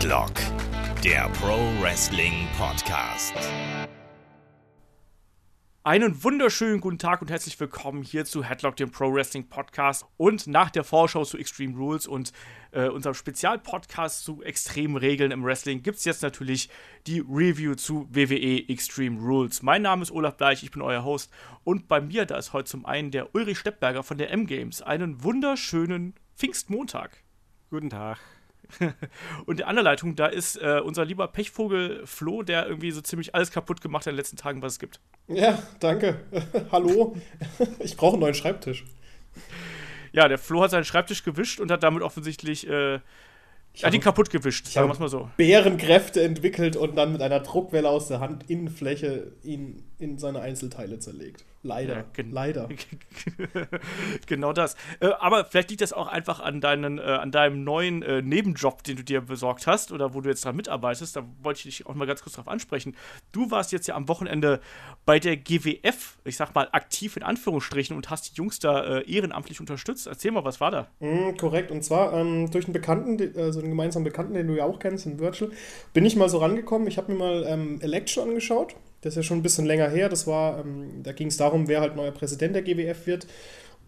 Headlock, der Pro Wrestling Podcast. Einen wunderschönen guten Tag und herzlich willkommen hier zu Headlock, dem Pro Wrestling Podcast und nach der Vorschau zu Extreme Rules und äh, unserem Spezialpodcast zu extremen Regeln im Wrestling gibt es jetzt natürlich die Review zu WWE Extreme Rules. Mein Name ist Olaf Bleich, ich bin euer Host und bei mir da ist heute zum einen der Ulrich Steppberger von der M-Games. Einen wunderschönen Pfingstmontag. Guten Tag. Und in der Leitung, da ist äh, unser lieber Pechvogel Flo, der irgendwie so ziemlich alles kaputt gemacht hat in den letzten Tagen, was es gibt. Ja, danke. Hallo. ich brauche einen neuen Schreibtisch. Ja, der Flo hat seinen Schreibtisch gewischt und hat damit offensichtlich äh, Ich habe- die kaputt gewischt, sagen wir es mal so. Bärenkräfte entwickelt und dann mit einer Druckwelle aus der Handinnenfläche ihn in seine Einzelteile zerlegt. Leider. Ja, gen- Leider. genau das. Äh, aber vielleicht liegt das auch einfach an, deinen, äh, an deinem neuen äh, Nebenjob, den du dir besorgt hast oder wo du jetzt dran mitarbeitest. Da wollte ich dich auch mal ganz kurz drauf ansprechen. Du warst jetzt ja am Wochenende bei der GWF, ich sag mal aktiv in Anführungsstrichen, und hast die Jungs da äh, ehrenamtlich unterstützt. Erzähl mal, was war da? Mm, korrekt. Und zwar ähm, durch einen Bekannten, also einen gemeinsamen Bekannten, den du ja auch kennst, in Virtual, bin ich mal so rangekommen. Ich habe mir mal ähm, Election angeschaut. Das ist ja schon ein bisschen länger her. Das war, ähm, da ging es darum, wer halt neuer Präsident der GWF wird.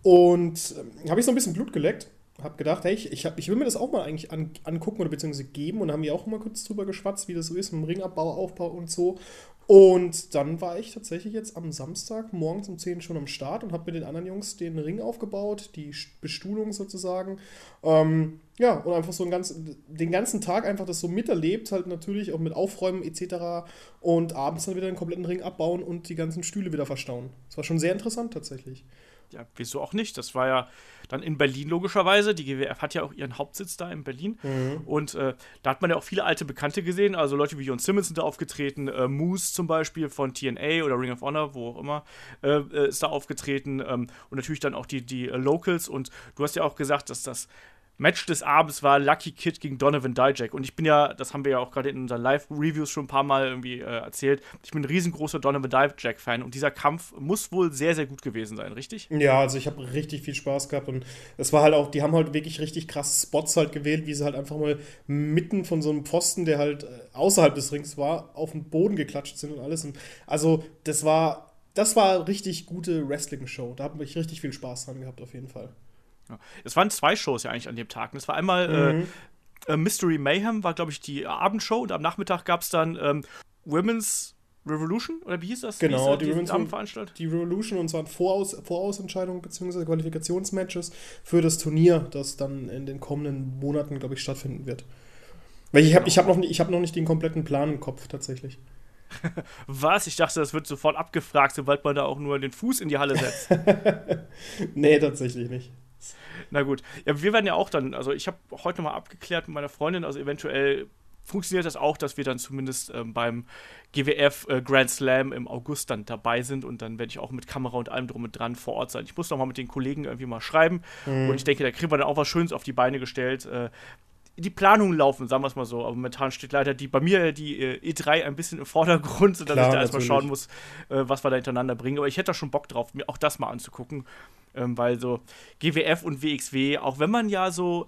Und ähm, habe ich so ein bisschen Blut geleckt. Habe gedacht, hey, ich, ich, hab, ich will mir das auch mal eigentlich an, angucken oder beziehungsweise geben. Und haben wir auch mal kurz drüber geschwatzt, wie das so ist, mit dem Ringabbau, Aufbau und so. Und dann war ich tatsächlich jetzt am Samstag morgens um 10 schon am Start und habe mit den anderen Jungs den Ring aufgebaut, die Bestuhlung sozusagen. Ähm, ja, und einfach so ganzen, den ganzen Tag einfach das so miterlebt, halt natürlich auch mit Aufräumen etc. Und abends dann wieder den kompletten Ring abbauen und die ganzen Stühle wieder verstauen. Das war schon sehr interessant tatsächlich. Ja, wieso auch nicht? Das war ja dann in Berlin logischerweise. Die GWF hat ja auch ihren Hauptsitz da in Berlin. Und äh, da hat man ja auch viele alte Bekannte gesehen. Also Leute wie Jon Simmons sind da aufgetreten. Äh, Moose zum Beispiel von TNA oder Ring of Honor, wo auch immer, äh, äh, ist da aufgetreten. Ähm, und natürlich dann auch die, die äh, Locals. Und du hast ja auch gesagt, dass das Match des Abends war Lucky Kid gegen Donovan Dijak. Und ich bin ja, das haben wir ja auch gerade in unseren Live-Reviews schon ein paar Mal irgendwie äh, erzählt, ich bin ein riesengroßer Donovan Dijak-Fan. Und dieser Kampf muss wohl sehr, sehr gut gewesen sein, richtig? Ja, also ich habe richtig viel Spaß gehabt und es war halt auch, die haben halt wirklich richtig krasse Spots halt gewählt, wie sie halt einfach mal mitten von so einem Pfosten, der halt äh, außerhalb des Rings war, auf den Boden geklatscht sind und alles. Und also das war, das war richtig gute Wrestling-Show. Da habe ich richtig viel Spaß dran gehabt, auf jeden Fall. Es waren zwei Shows ja eigentlich an dem Tag. Es war einmal äh, äh, Mystery Mayhem, war glaube ich die Abendshow und am Nachmittag gab es dann ähm, Women's Revolution oder wie hieß das? Genau, hieß, äh, die Abendveranstaltung? Die Revolution und zwar Voraus Vorausentscheidungen bzw. Qualifikationsmatches für das Turnier, das dann in den kommenden Monaten, glaube ich, stattfinden wird. Weil ich habe ich hab noch, nicht- ich hab noch nicht den kompletten Plan im Kopf tatsächlich. Was? Ich dachte, das wird sofort abgefragt, sobald man da auch nur den Fuß in die Halle setzt. nee, tatsächlich nicht. Na gut. Ja, wir werden ja auch dann, also ich habe heute nochmal abgeklärt mit meiner Freundin, also eventuell funktioniert das auch, dass wir dann zumindest ähm, beim GWF äh, Grand Slam im August dann dabei sind und dann werde ich auch mit Kamera und allem drum und dran vor Ort sein. Ich muss nochmal mit den Kollegen irgendwie mal schreiben und ich denke, da kriegen wir dann auch was Schönes auf die Beine gestellt. Äh, die Planungen laufen, sagen wir es mal so, aber momentan steht leider die bei mir die äh, E3 ein bisschen im Vordergrund, sodass Klar, ich da erstmal schauen muss, äh, was wir da hintereinander bringen. Aber ich hätte da schon Bock drauf, mir auch das mal anzugucken, ähm, weil so GWF und WXW, auch wenn man ja so,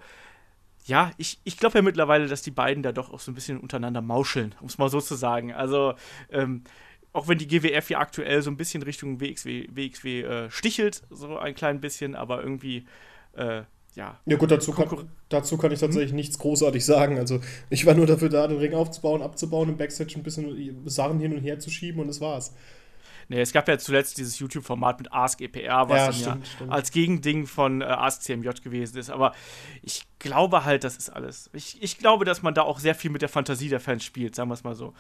ja, ich, ich glaube ja mittlerweile, dass die beiden da doch auch so ein bisschen untereinander mauscheln, um es mal so zu sagen. Also, ähm, auch wenn die GWF ja aktuell so ein bisschen Richtung WXW, WXW äh, stichelt, so ein klein bisschen, aber irgendwie, äh, ja, Ja gut, dazu kann, dazu kann ich tatsächlich nichts großartig sagen. Also ich war nur dafür da, den Ring aufzubauen, abzubauen, im Backstage ein bisschen Sachen hin und her zu schieben und das war's. Nee, es gab ja zuletzt dieses YouTube-Format mit Ask EPR, was Ja, dann stimmt, ja stimmt. als Gegending von äh, Ask CMJ gewesen ist. Aber ich glaube halt, das ist alles. Ich, ich glaube, dass man da auch sehr viel mit der Fantasie der Fans spielt, sagen wir es mal so.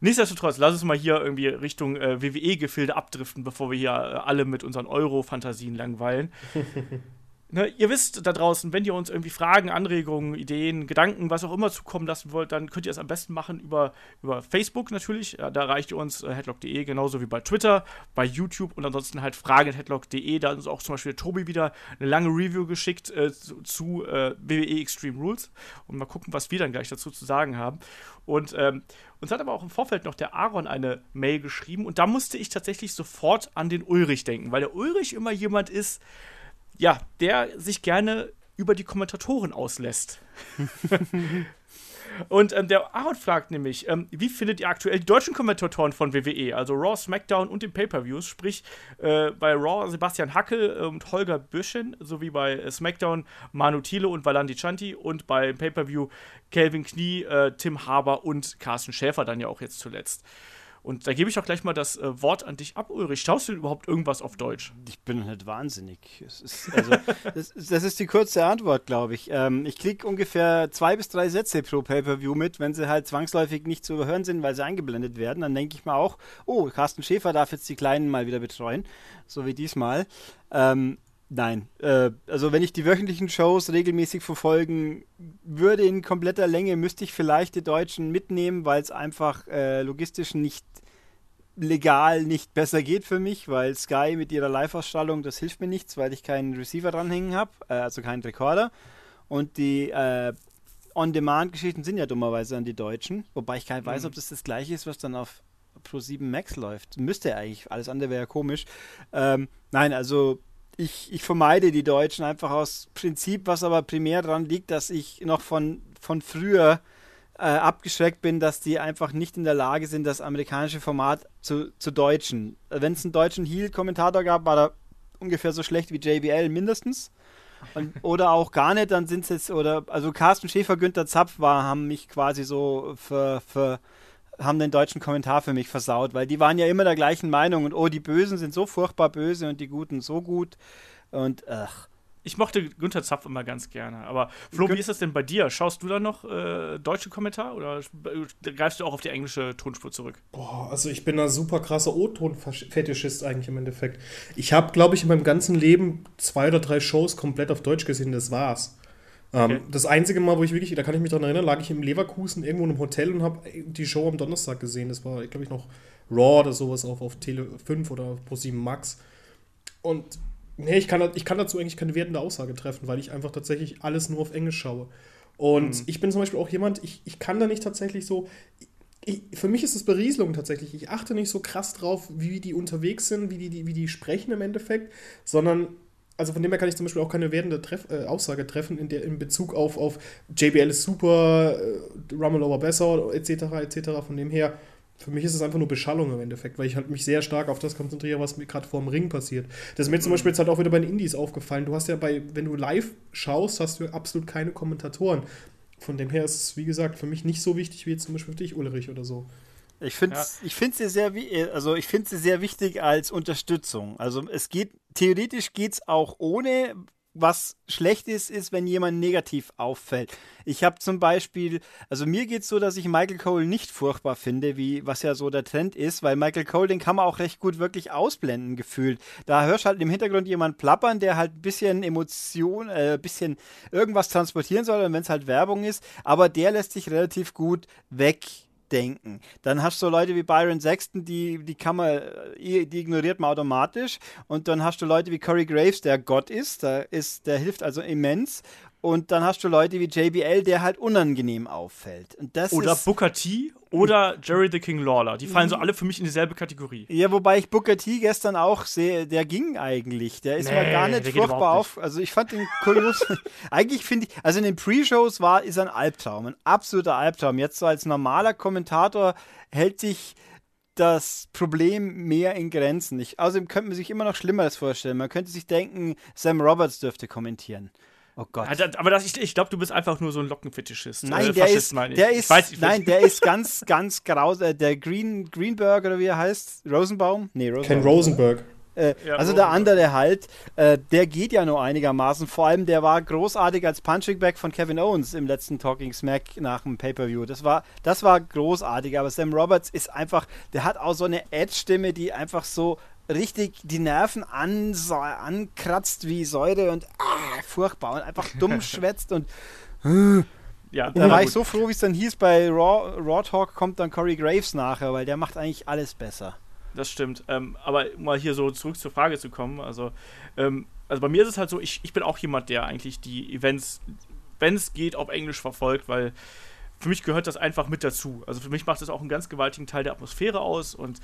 Nichtsdestotrotz, lass uns mal hier irgendwie Richtung äh, WWE-Gefilde abdriften, bevor wir hier äh, alle mit unseren Euro-Fantasien langweilen. Ne, ihr wisst da draußen, wenn ihr uns irgendwie Fragen, Anregungen, Ideen, Gedanken, was auch immer zukommen lassen wollt, dann könnt ihr es am besten machen über, über Facebook natürlich. Da erreicht ihr uns äh, headlock.de, genauso wie bei Twitter, bei YouTube und ansonsten halt fragen.headlock.de. Da hat uns auch zum Beispiel Tobi wieder eine lange Review geschickt äh, zu, zu äh, WWE Extreme Rules. Und mal gucken, was wir dann gleich dazu zu sagen haben. Und ähm, uns hat aber auch im Vorfeld noch der Aaron eine Mail geschrieben und da musste ich tatsächlich sofort an den Ulrich denken, weil der Ulrich immer jemand ist, ja, der sich gerne über die Kommentatoren auslässt. Und ähm, der Aaron fragt nämlich, ähm, wie findet ihr aktuell die deutschen Kommentatoren von WWE, also Raw, SmackDown und den Pay-Per-Views, sprich äh, bei Raw Sebastian Hackel und Holger Büschen, sowie bei äh, SmackDown Manu Thiele und Valandi Chanti und bei Pay-Per-View Calvin Knie, äh, Tim Haber und Carsten Schäfer dann ja auch jetzt zuletzt. Und da gebe ich auch gleich mal das äh, Wort an dich ab, Ulrich. Schaust du überhaupt irgendwas auf Deutsch? Ich bin halt wahnsinnig. Ist, also, das, das, ist die kurze Antwort, glaube ich. Ähm, ich kriege ungefähr zwei bis drei Sätze pro Pay-Per-View mit, wenn sie halt zwangsläufig nicht zu überhören sind, weil sie eingeblendet werden. Dann denke ich mir auch, oh, Carsten Schäfer darf jetzt die Kleinen mal wieder betreuen, so wie diesmal. Ähm, Nein. Äh, also wenn ich die wöchentlichen Shows regelmäßig verfolgen würde in kompletter Länge, müsste ich vielleicht die Deutschen mitnehmen, weil es einfach äh, logistisch nicht legal nicht besser geht für mich, weil Sky mit ihrer Live-Ausstrahlung, das hilft mir nichts, weil ich keinen Receiver dranhängen habe, äh, also keinen Recorder. Und die äh, On-Demand-Geschichten sind ja dummerweise an die Deutschen, wobei ich gar nicht weiß, mhm. ob das das gleiche ist, was dann auf Pro 7 Max läuft. Müsste eigentlich, alles andere wäre ja komisch. Ähm, nein, also ich, ich vermeide die Deutschen einfach aus Prinzip, was aber primär daran liegt, dass ich noch von, von früher äh, abgeschreckt bin, dass die einfach nicht in der Lage sind, das amerikanische Format zu, zu deutschen. Wenn es einen deutschen Heel-Kommentator gab, war er ungefähr so schlecht wie JBL mindestens. Und, oder auch gar nicht, dann sind es jetzt, oder, also Carsten Schäfer, Günther Zapf war, haben mich quasi so für, für haben den deutschen Kommentar für mich versaut, weil die waren ja immer der gleichen Meinung und oh, die Bösen sind so furchtbar böse und die Guten so gut und ach. Ich mochte Günther Zapf immer ganz gerne. Aber Flo, wie ist das denn bei dir? Schaust du da noch äh, deutsche Kommentar oder greifst du auch auf die englische Tonspur zurück? Boah, also ich bin da super krasser O-Ton-Fetischist eigentlich im Endeffekt. Ich habe, glaube ich, in meinem ganzen Leben zwei oder drei Shows komplett auf Deutsch gesehen, das war's. Ähm, okay. Das einzige Mal, wo ich wirklich, da kann ich mich daran erinnern, lag ich im Leverkusen irgendwo in einem Hotel und habe die Show am Donnerstag gesehen. Das war, glaube ich, noch Raw oder sowas auf, auf Tele 5 oder Pro 7 Max. Und nee, ich kann, ich kann dazu eigentlich keine wertende Aussage treffen, weil ich einfach tatsächlich alles nur auf Englisch schaue. Und mhm. ich bin zum Beispiel auch jemand, ich, ich kann da nicht tatsächlich so. Ich, für mich ist es Berieselung tatsächlich. Ich achte nicht so krass drauf, wie die unterwegs sind, wie die, die, wie die sprechen im Endeffekt, sondern also von dem her kann ich zum Beispiel auch keine werdende Treff äh, Aussage treffen in, der, in Bezug auf, auf JBL ist super, äh, Rummel besser, etc., etc. Von dem her, für mich ist es einfach nur Beschallung im Endeffekt, weil ich halt mich sehr stark auf das konzentriere, was mir gerade vor dem Ring passiert. Das ist mir zum mhm. Beispiel jetzt halt auch wieder bei den Indies aufgefallen. Du hast ja bei, wenn du live schaust, hast du absolut keine Kommentatoren. Von dem her ist es, wie gesagt, für mich nicht so wichtig wie jetzt zum Beispiel für dich, Ulrich, oder so. Ich finde es ja. sehr, also sehr wichtig als Unterstützung. Also es geht, theoretisch geht es auch ohne, was schlecht ist, ist, wenn jemand negativ auffällt. Ich habe zum Beispiel, also mir geht es so, dass ich Michael Cole nicht furchtbar finde, wie was ja so der Trend ist, weil Michael Cole, den kann man auch recht gut wirklich ausblenden gefühlt. Da hörst du halt im Hintergrund jemand plappern, der halt ein bisschen Emotion, ein äh, bisschen irgendwas transportieren soll, wenn es halt Werbung ist, aber der lässt sich relativ gut weg denken. Dann hast du Leute wie Byron Sexton, die, die kann man, äh, die ignoriert man automatisch. Und dann hast du Leute wie Corey Graves, der Gott ist, der, ist, der hilft also immens. Und dann hast du Leute wie JBL, der halt unangenehm auffällt. oder Booker T oder Jerry the King Lawler. Die fallen so mhm. alle für mich in dieselbe Kategorie. Ja, wobei ich Booker T gestern auch sehe, der ging eigentlich. Der ist nee, mir gar nicht furchtbar auf. Also ich fand den kurios. eigentlich finde ich, also in den Pre-Shows war, ist ein Albtraum, ein absoluter Albtraum. Jetzt so als normaler Kommentator hält sich das Problem mehr in Grenzen. Ich, außerdem könnte man sich immer noch Schlimmeres vorstellen. Man könnte sich denken, Sam Roberts dürfte kommentieren. Oh Gott. aber das, ich, ich glaube, du bist einfach nur so ein Lockenfetischist. Nein, äh, der ist, der ist, weiß, nein, der ist ganz, ganz graus. Äh, der Green, Greenberg oder wie er heißt, Rosenbaum? Nee, Rosenbaum. Ken Rosenberg. Äh, ja, also der andere halt, äh, der geht ja nur einigermaßen. Vor allem, der war großartig als Punching Back von Kevin Owens im letzten Talking Smack nach dem Pay-Per-View. Das war, das war großartig, aber Sam Roberts ist einfach, der hat auch so eine Edge-Stimme, die einfach so richtig die Nerven an, ankratzt wie Säure und ah, furchtbar und einfach dumm schwätzt und ja, da war ich so froh, wie es dann hieß, bei Raw, Raw Talk kommt dann Corey Graves nachher, weil der macht eigentlich alles besser. Das stimmt. Ähm, aber mal hier so zurück zur Frage zu kommen, also, ähm, also bei mir ist es halt so, ich, ich bin auch jemand, der eigentlich die Events, wenn es geht, auf Englisch verfolgt, weil für mich gehört das einfach mit dazu. Also für mich macht das auch einen ganz gewaltigen Teil der Atmosphäre aus und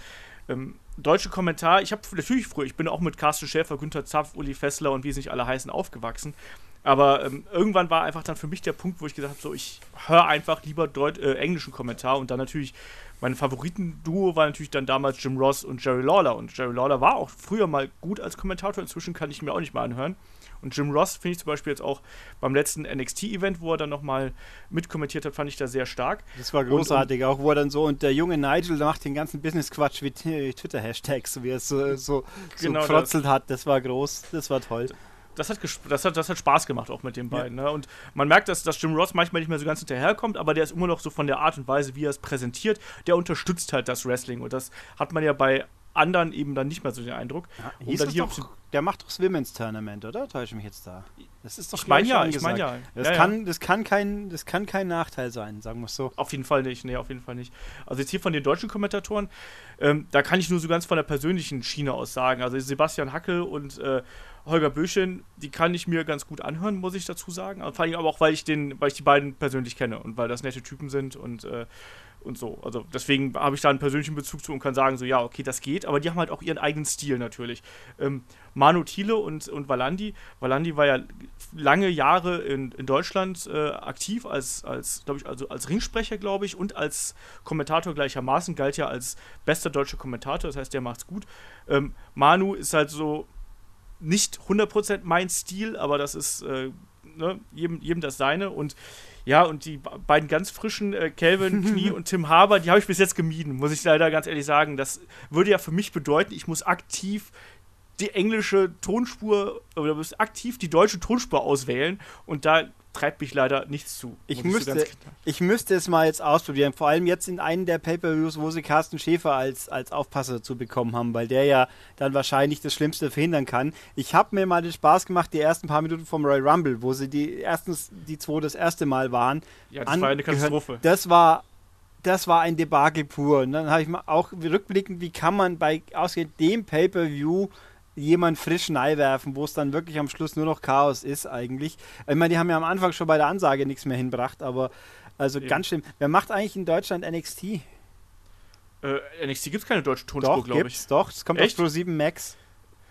ähm, deutsche Kommentar, ich habe natürlich früher, ich bin auch mit Carsten Schäfer, Günther Zapf, Uli Fessler und wie sie nicht alle heißen aufgewachsen. Aber ähm, irgendwann war einfach dann für mich der Punkt, wo ich gesagt habe, so ich höre einfach lieber Deut äh, englischen Kommentar und dann natürlich mein Favoritenduo war natürlich dann damals Jim Ross und Jerry Lawler und Jerry Lawler war auch früher mal gut als Kommentator, inzwischen kann ich mir auch nicht mehr anhören. Und Jim Ross finde ich zum Beispiel jetzt auch beim letzten NXT-Event, wo er dann nochmal mitkommentiert hat, fand ich da sehr stark. Das war großartig, und, und, auch wo er dann so, und der junge Nigel macht den ganzen Business-Quatsch wie Twitter-Hashtags, so wie er es so, so, genau so gefrotzelt hat. Das war groß, das war toll das hat, das, hat, das hat Spaß gemacht auch mit den beiden. Ja. Ne? Und man merkt, dass, dass Jim Ross manchmal nicht mehr so ganz hinterherkommt, aber der ist immer noch so von der Art und Weise, wie er es präsentiert, der unterstützt halt das Wrestling. Und das hat man ja bei anderen eben dann nicht mehr so den Eindruck. Ja, dann hier doch, der macht doch das Women's Tournament, oder? Täusche ich mich jetzt da? Das ist doch Ich meine ja, ich meine ja. Das, ja, kann, Das, kann kein, das kann kein Nachteil sein, sagen wir es so. Auf jeden Fall nicht, nee, auf jeden Fall nicht. Also jetzt hier von den deutschen Kommentatoren, ähm, da kann ich nur so ganz von der persönlichen Schiene aus sagen. Also Sebastian Hackel und äh, Holger Böschen, die kann ich mir ganz gut anhören, muss ich dazu sagen. vor allem aber auch, weil ich, den, weil ich die beiden persönlich kenne und weil das nette Typen sind und äh, und so. Also deswegen habe ich da einen persönlichen Bezug zu und kann sagen, so ja, okay, das geht, aber die haben halt auch ihren eigenen Stil natürlich. Ähm, Manu Thiele und, und Valandi. Valandi war ja lange Jahre in, in Deutschland äh, aktiv als, als glaube ich, also als Ringsprecher, glaube ich, und als Kommentator gleichermaßen, galt ja als bester deutscher Kommentator, das heißt, der macht's gut. Ähm, Manu ist halt so nicht 100% mein Stil, aber das ist äh, ne, jedem, jedem das seine und ja, und die beiden ganz frischen, äh, Calvin Knie und Tim Haber, die habe ich bis jetzt gemieden, muss ich leider ganz ehrlich sagen. Das würde ja für mich bedeuten, ich muss aktiv die englische Tonspur oder muss aktiv die deutsche Tonspur auswählen und da treibt mich leider nichts zu. Ich müsste, ich müsste es mal jetzt ausprobieren. Vor allem jetzt in einem der Pay-Per-Views, wo sie Carsten Schäfer als, als Aufpasser zu bekommen haben, weil der ja dann wahrscheinlich das Schlimmste verhindern kann. Ich habe mir mal den Spaß gemacht, die ersten paar Minuten vom Royal Rumble, wo sie die erstens die zwei das erste Mal waren. Ja, das war eine Katastrophe. Das war das war ein Debakel pur. Und dann habe ich mal auch rückblickend, wie kann man bei ausgehend dem Pay-Per-View jemand frisch werfen, wo es dann wirklich am Schluss nur noch Chaos ist eigentlich. Ich meine, die haben ja am Anfang schon bei der Ansage nichts mehr hinbracht, aber also ja. ganz schlimm. Wer macht eigentlich in Deutschland NXT? Äh, NXT gibt es keine deutsche Tonspur, glaube ich. Doch, es kommt Echt? auf Pro 7 Max.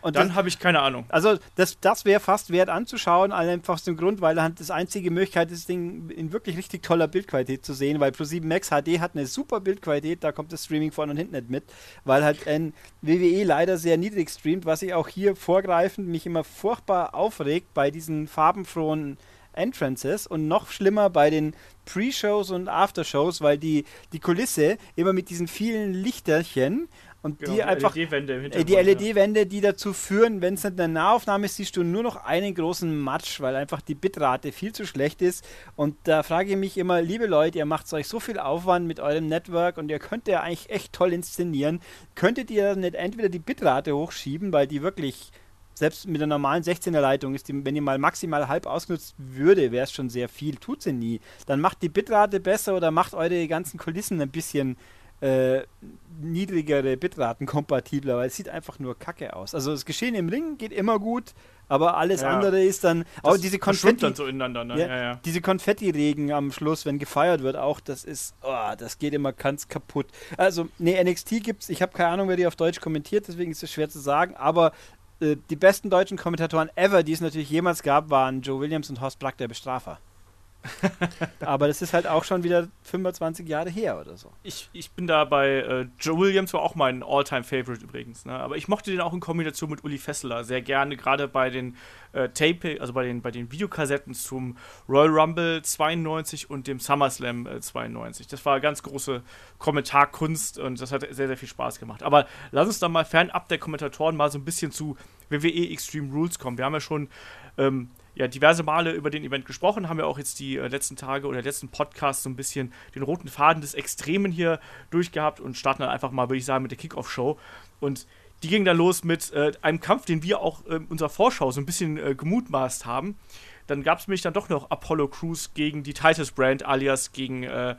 Und dann habe ich keine Ahnung. Also das, das wäre fast wert anzuschauen, einfach aus dem Grund, weil halt das einzige Möglichkeit ist, das Ding in wirklich richtig toller Bildqualität zu sehen, weil Pro7 Max HD hat eine super Bildqualität, da kommt das Streaming vorne und hinten nicht mit, weil halt ein WWE leider sehr niedrig streamt, was ich auch hier vorgreifend mich immer furchtbar aufregt bei diesen farbenfrohen Entrances und noch schlimmer bei den Pre-Shows und After-Shows, weil die, die Kulisse immer mit diesen vielen Lichterchen und genau, die, die einfach LED-Wände äh, die LED-Wände, die dazu führen, wenn es nicht eine Nahaufnahme ist, siehst du nur noch einen großen Matsch, weil einfach die Bitrate viel zu schlecht ist. Und da frage ich mich immer, liebe Leute, ihr macht euch so viel Aufwand mit eurem Network und ihr könnt ja eigentlich echt toll inszenieren. Könntet ihr nicht entweder die Bitrate hochschieben, weil die wirklich selbst mit der normalen 16er Leitung ist die, wenn die mal maximal halb ausgenutzt würde, wäre es schon sehr viel. Tut sie nie. Dann macht die Bitrate besser oder macht eure ganzen Kulissen ein bisschen äh, niedrigere Bitraten kompatibler, weil es sieht einfach nur kacke aus. Also das Geschehen im Ring geht immer gut, aber alles ja. andere ist dann auch diese Konfetti dann so ineinander, ne? ja, ja, diese Konfetti-Regen am Schluss, wenn gefeiert wird, auch das ist, oh, das geht immer ganz kaputt. Also nee, NXT gibt's. Ich habe keine Ahnung, wer die auf Deutsch kommentiert, deswegen ist es schwer zu sagen. Aber äh, die besten deutschen Kommentatoren ever, die es natürlich jemals gab, waren Joe Williams und Horst Black, der Bestrafer. Aber das ist halt auch schon wieder 25 Jahre her oder so. Ich, ich bin da bei äh, Joe Williams, war auch mein All-Time-Favorite übrigens. Ne? Aber ich mochte den auch in Kombination mit Uli Fessler sehr gerne, gerade bei den äh, Tape, also bei den, bei den Videokassetten zum Royal Rumble 92 und dem SummerSlam äh, 92. Das war ganz große Kommentarkunst und das hat sehr, sehr viel Spaß gemacht. Aber lass uns dann mal fernab der Kommentatoren mal so ein bisschen zu WWE Extreme Rules kommen. Wir haben ja schon ähm, ja, diverse Male über den Event gesprochen, haben ja auch jetzt die äh, letzten Tage oder letzten Podcasts so ein bisschen den roten Faden des Extremen hier durchgehabt und starten dann einfach mal, würde ich sagen, mit der Kickoff-Show. Und die ging dann los mit äh, einem Kampf, den wir auch in unserer Vorschau so ein bisschen äh, gemutmaßt haben. Dann gab es nämlich dann doch noch Apollo Crews gegen die Titus Brand, alias gegen, äh,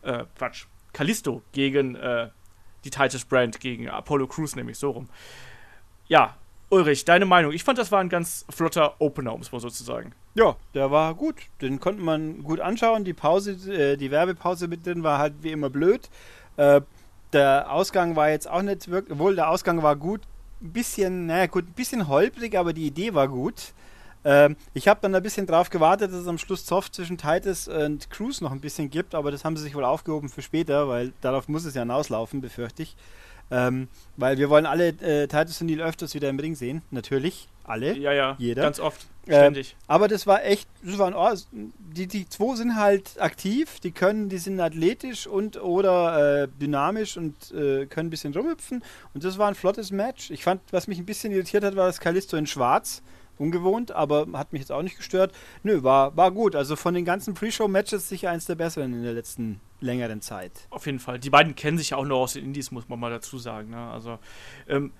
äh, Quatsch, Callisto gegen äh, die Titus Brand, gegen Apollo Crews, nämlich so rum. Ja, Ulrich, deine Meinung? Ich fand, das war ein ganz flotter Opener, um es mal so zu sagen. Ja, der war gut. Den konnte man gut anschauen. Die Pause, äh, die Werbepause mit drin war halt wie immer blöd. Äh, der Ausgang war jetzt auch nicht wirklich, obwohl der Ausgang war gut. Ein bisschen, naja gut, ein bisschen holprig, aber die Idee war gut. Ähm, ich habe dann ein bisschen drauf gewartet, dass es am Schluss Soft zwischen Titus und Cruz noch ein bisschen gibt, aber das haben sie sich wohl aufgehoben für später, weil darauf muss es ja hinauslaufen, befürchte ich. Ähm, weil wir wollen alle äh, Titus und Neil öfters wieder im Ring sehen, natürlich. Alle. Ja, ja. Jeder. Ganz oft. Ständig. Äh, aber das war echt, das war ein, die, die zwei sind halt aktiv, die können, die sind athletisch und oder äh, dynamisch und äh, können ein bisschen rumhüpfen. Und das war ein flottes Match. Ich fand, was mich ein bisschen irritiert hat, war das Kalisto in Schwarz ungewohnt, aber hat mich jetzt auch nicht gestört. Nö, war, war gut. Also von den ganzen Pre-Show-Matches sicher eins der besseren in der letzten längeren Zeit. Auf jeden Fall. Die beiden kennen sich ja auch nur aus den Indies, muss man mal dazu sagen. Ne? Also, ähm,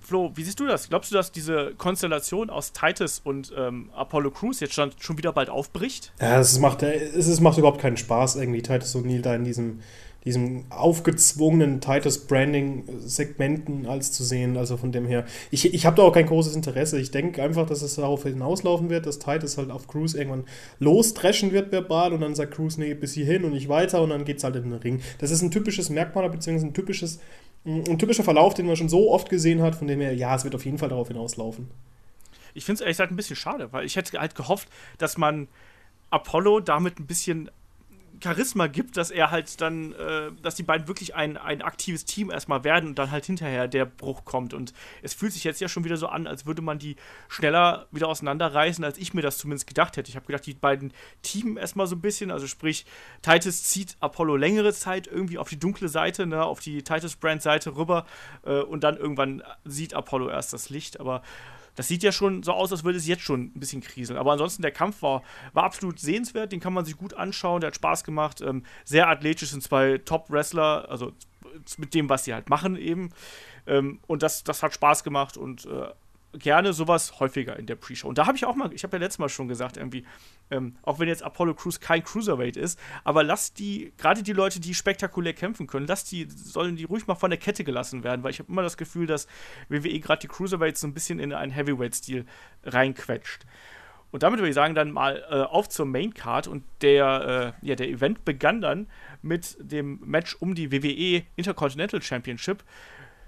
Flo, wie siehst du das? Glaubst du, dass diese Konstellation aus Titus und ähm, Apollo Crews jetzt schon, schon wieder bald aufbricht? Ja, es macht, es macht überhaupt keinen Spaß, irgendwie Titus und Neil da in diesem diesem aufgezwungenen Titus Branding Segmenten als zu sehen. Also von dem her, ich, ich habe da auch kein großes Interesse. Ich denke einfach, dass es darauf hinauslaufen wird, dass Titus halt auf Cruz irgendwann losdreschen wird verbal und dann sagt Cruz, nee, bis hierhin und nicht weiter und dann geht es halt in den Ring. Das ist ein typisches Merkmal, beziehungsweise ein typisches, ein typischer Verlauf, den man schon so oft gesehen hat, von dem her, ja, es wird auf jeden Fall darauf hinauslaufen. Ich finde es ehrlich gesagt ein bisschen schade, weil ich hätte halt gehofft, dass man Apollo damit ein bisschen Charisma gibt, dass er halt dann, äh, dass die beiden wirklich ein, ein aktives Team erstmal werden und dann halt hinterher der Bruch kommt. Und es fühlt sich jetzt ja schon wieder so an, als würde man die schneller wieder auseinanderreißen, als ich mir das zumindest gedacht hätte. Ich habe gedacht, die beiden teamen erstmal so ein bisschen, also sprich, Titus zieht Apollo längere Zeit irgendwie auf die dunkle Seite, ne, auf die Titus-Brand-Seite rüber äh, und dann irgendwann sieht Apollo erst das Licht, aber das sieht ja schon so aus, als würde es jetzt schon ein bisschen kriseln. Aber ansonsten, der Kampf war, war absolut sehenswert, den kann man sich gut anschauen, der hat Spaß gemacht. Ähm, sehr athletisch sind zwei Top-Wrestler, also mit dem, was sie halt machen eben. Ähm, und das, das hat Spaß gemacht und äh, gerne sowas häufiger in der Pre-Show. Und da habe ich auch mal, ich habe ja letztes Mal schon gesagt, irgendwie, ähm, auch wenn jetzt Apollo Crews kein Cruiserweight ist, aber lass die, gerade die Leute, die spektakulär kämpfen können, lass die, sollen die ruhig mal von der Kette gelassen werden, weil ich habe immer das Gefühl, dass WWE gerade die Cruiserweights so ein bisschen in einen Heavyweight-Stil reinquetscht. Und damit würde ich sagen, dann mal äh, auf zur Main Card und der, äh, ja, der Event begann dann mit dem Match um die WWE Intercontinental Championship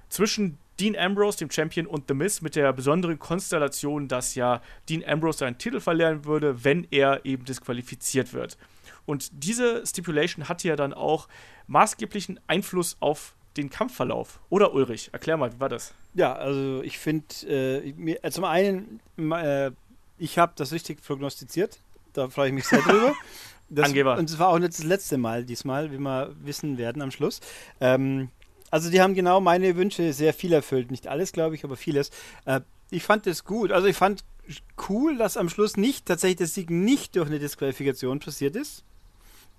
zwischen Dean Ambrose, dem Champion, und The Miz mit der besonderen Konstellation, dass ja Dean Ambrose seinen Titel verlieren würde, wenn er eben disqualifiziert wird. Und diese Stipulation hatte ja dann auch maßgeblichen Einfluss auf den Kampfverlauf. Oder Ulrich, erklär mal, wie war das? Ja, also ich finde, äh, äh, zum einen, äh, ich habe das richtig prognostiziert. Da freue ich mich sehr drüber. Das, Angeber. Und es war auch nicht das letzte Mal diesmal, wie wir wissen werden am Schluss. Ähm, also die haben genau meine Wünsche sehr viel erfüllt. Nicht alles, glaube ich, aber vieles. Äh, ich fand das gut. Also ich fand cool, dass am Schluss nicht tatsächlich der Sieg nicht durch eine Disqualifikation passiert ist.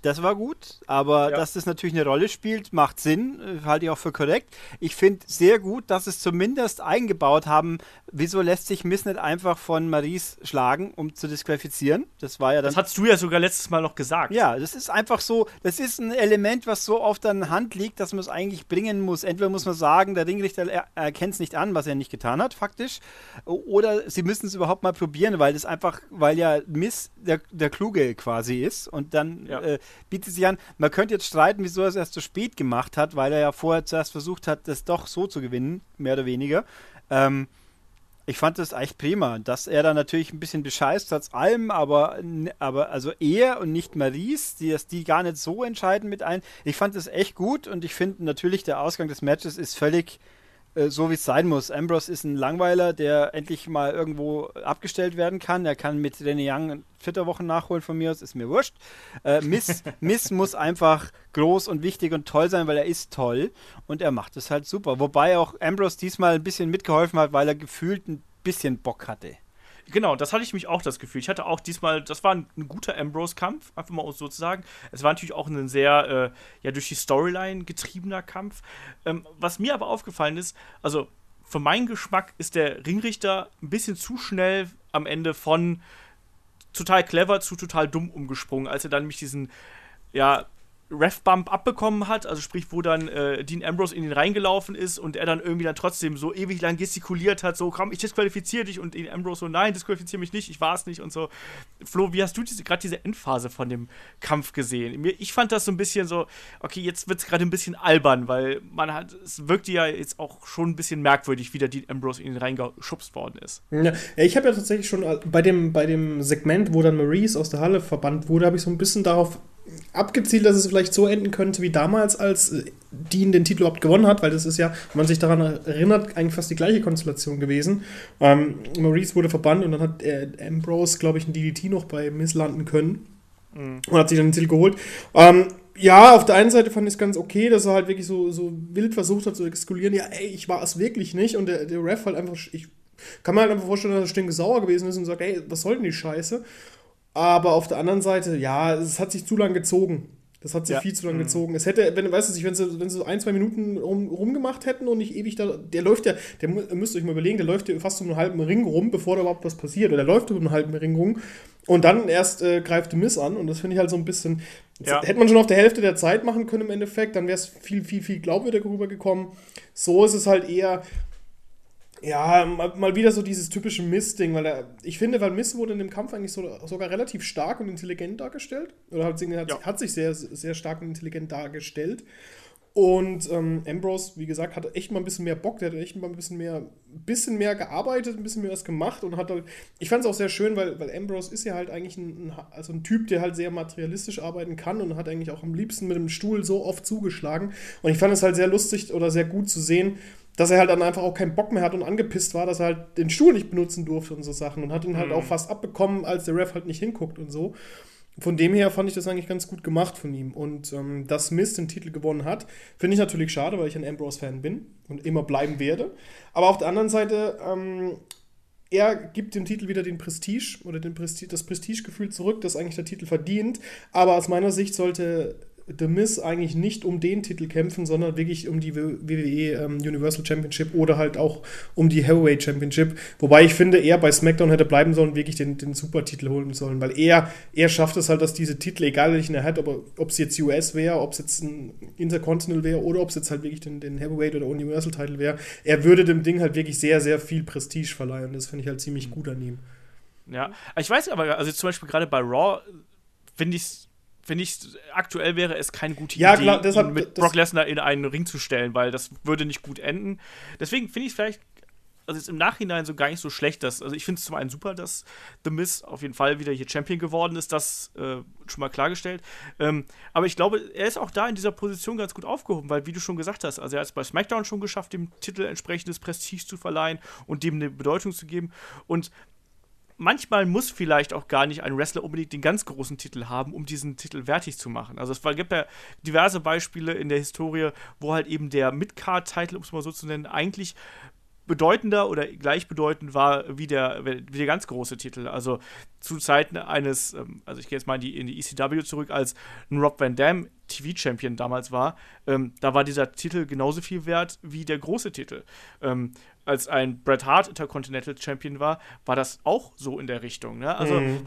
Das war gut, aber ja. dass das natürlich eine Rolle spielt, macht Sinn, äh, halte ich auch für korrekt. Ich finde sehr gut, dass es zumindest eingebaut haben, wieso lässt sich Miss nicht einfach von Maries schlagen, um zu disqualifizieren. Das war ja dann. Das hast du ja sogar letztes Mal noch gesagt. Ja, das ist einfach so, das ist ein Element, was so auf der Hand liegt, dass man es eigentlich bringen muss. Entweder muss man sagen, der Ringrichter erkennt es nicht an, was er nicht getan hat, faktisch, oder sie müssen es überhaupt mal probieren, weil das einfach, weil ja Miss der, der Kluge quasi ist und dann. Ja. Äh, bietet sich an. Man könnte jetzt streiten, wieso er es erst so spät gemacht hat, weil er ja vorher zuerst versucht hat, das doch so zu gewinnen, mehr oder weniger. Ähm, ich fand das echt prima, dass er da natürlich ein bisschen bescheißt, trotz allem, aber, aber also er und nicht Maries, die, die gar nicht so entscheiden mit ein. Ich fand das echt gut und ich finde natürlich, der Ausgang des Matches ist völlig äh, so wie es sein muss. Ambrose ist ein Langweiler, der endlich mal irgendwo abgestellt werden kann. Er kann mit René Young Flitterwochen nachholen von mir aus, ist mir wurscht. Äh, Miss, Miss muss einfach groß und wichtig und toll sein, weil er ist toll und er macht es halt super. Wobei auch Ambrose diesmal ein bisschen mitgeholfen hat, weil er gefühlt ein bisschen Bock hatte. Genau, das hatte ich mich auch das Gefühl. Ich hatte auch diesmal, das war ein, ein guter Ambrose-Kampf, einfach mal so zu sagen. Es war natürlich auch ein sehr, äh, ja, durch die Storyline getriebener Kampf. Ähm, was mir aber aufgefallen ist, also für meinen Geschmack ist der Ringrichter ein bisschen zu schnell am Ende von total clever zu total dumm umgesprungen, als er dann nämlich diesen, ja, Ref-Bump abbekommen hat, also sprich, wo dann äh, Dean Ambrose in ihn reingelaufen ist und er dann irgendwie dann trotzdem so ewig lang gestikuliert hat, so komm, ich disqualifiziere dich und Dean Ambrose so, nein, disqualifiziere mich nicht, ich war es nicht und so. Flo, wie hast du diese, gerade diese Endphase von dem Kampf gesehen? Ich fand das so ein bisschen so, okay, jetzt wird es gerade ein bisschen albern, weil man hat, es wirkte ja jetzt auch schon ein bisschen merkwürdig, wie der Dean Ambrose in ihn reingeschubst worden ist. Ja, ich habe ja tatsächlich schon äh, bei dem, bei dem Segment, wo dann Maurice aus der Halle verbannt wurde, habe ich so ein bisschen darauf abgezielt, dass es vielleicht so enden könnte wie damals, als äh, Dean den Titel überhaupt gewonnen hat, weil das ist ja, wenn man sich daran erinnert, eigentlich fast die gleiche Konstellation gewesen. Ähm, Maurice wurde verbannt und dann hat äh, Ambrose, glaube ich, ein DDT noch bei Miss landen können mhm. und hat sich dann den Titel geholt. Ähm, ja, auf der einen Seite fand ich es ganz okay, dass er halt wirklich so, so wild versucht hat zu exkludieren. Ja, ey, ich war es wirklich nicht. Und der, der Ref halt einfach, ich kann mir halt einfach vorstellen, dass er stinkesauer gewesen ist und sagt, ey, was soll denn die Scheiße? Aber auf der anderen Seite, ja, es hat sich zu lang gezogen. Das hat sich ja. viel zu lang mhm. gezogen. Es hätte, wenn, weißt du, wenn sie, wenn sie so ein, zwei Minuten rum, rumgemacht hätten und nicht ewig da, der läuft ja, der müsst ihr euch mal überlegen, der läuft ja fast um einen halben Ring rum, bevor da überhaupt was passiert. Oder der läuft um einen halben Ring rum und dann erst äh, greift Miss an und das finde ich halt so ein bisschen, ja. hätte man schon auf der Hälfte der Zeit machen können im Endeffekt, dann wäre es viel, viel, viel glaubwürdiger rübergekommen. So ist es halt eher, ja, mal, mal, wieder so dieses typische Miss-Ding, weil er, ich finde, weil Miss wurde in dem Kampf eigentlich so, sogar relativ stark und intelligent dargestellt. Oder hat, hat, ja. hat sich sehr, sehr stark und intelligent dargestellt. Und ähm, Ambrose, wie gesagt, hatte echt mal ein bisschen mehr Bock, der hat echt mal ein bisschen mehr, bisschen mehr gearbeitet, ein bisschen mehr was gemacht und hat halt, ich fand es auch sehr schön, weil, weil Ambrose ist ja halt eigentlich ein, also ein Typ, der halt sehr materialistisch arbeiten kann und hat eigentlich auch am liebsten mit dem Stuhl so oft zugeschlagen. Und ich fand es halt sehr lustig oder sehr gut zu sehen, dass er halt dann einfach auch keinen Bock mehr hat und angepisst war, dass er halt den Stuhl nicht benutzen durfte und so Sachen und hat ihn halt mhm. auch fast abbekommen, als der Ref halt nicht hinguckt und so. Von dem her fand ich das eigentlich ganz gut gemacht von ihm. Und ähm, dass Miss den Titel gewonnen hat, finde ich natürlich schade, weil ich ein Ambrose-Fan bin und immer bleiben werde. Aber auf der anderen Seite, ähm, er gibt dem Titel wieder den Prestige oder den Prestige, das Prestigegefühl zurück, das eigentlich der Titel verdient. Aber aus meiner Sicht sollte The Miz eigentlich nicht um den Titel kämpfen, sondern wirklich um die WWE ähm, Universal Championship oder halt auch um die Heavyweight Championship. Wobei ich finde, er bei SmackDown hätte bleiben sollen, wirklich den, den Supertitel holen sollen, weil er, er schafft es halt, dass diese Titel, egal welchen er hat, ob es jetzt US wäre, ob es jetzt ein Intercontinental wäre oder ob es jetzt halt wirklich den, den Heavyweight oder Universal Titel wäre, er würde dem Ding halt wirklich sehr, sehr viel Prestige verleihen. Das finde ich halt ziemlich gut an ihm. Ja, ich weiß aber, also zum Beispiel gerade bei Raw finde ich es finde ich, aktuell wäre es keine gute ja, Idee, klar, deshalb, ihn mit Brock Lesnar in einen Ring zu stellen, weil das würde nicht gut enden. Deswegen finde ich es vielleicht, also jetzt im Nachhinein so gar nicht so schlecht, dass, also ich finde es zum einen super, dass The Miz auf jeden Fall wieder hier Champion geworden ist, das äh, schon mal klargestellt. Ähm, aber ich glaube, er ist auch da in dieser Position ganz gut aufgehoben, weil, wie du schon gesagt hast, also er hat es bei SmackDown schon geschafft, dem Titel entsprechendes Prestige zu verleihen und dem eine Bedeutung zu geben. Und manchmal muss vielleicht auch gar nicht ein Wrestler unbedingt den ganz großen Titel haben, um diesen Titel wertig zu machen. Also es gibt ja diverse Beispiele in der Historie, wo halt eben der Mid-Card-Titel, um es mal so zu nennen, eigentlich bedeutender oder gleichbedeutend war wie der, wie der ganz große Titel. Also zu Zeiten eines, ähm, also ich gehe jetzt mal in die, in die ECW zurück, als ein Rob Van Dam TV-Champion damals war, ähm, da war dieser Titel genauso viel wert wie der große Titel. Ähm, als ein Bret Hart Intercontinental Champion war, war das auch so in der Richtung. Ne? Also mhm.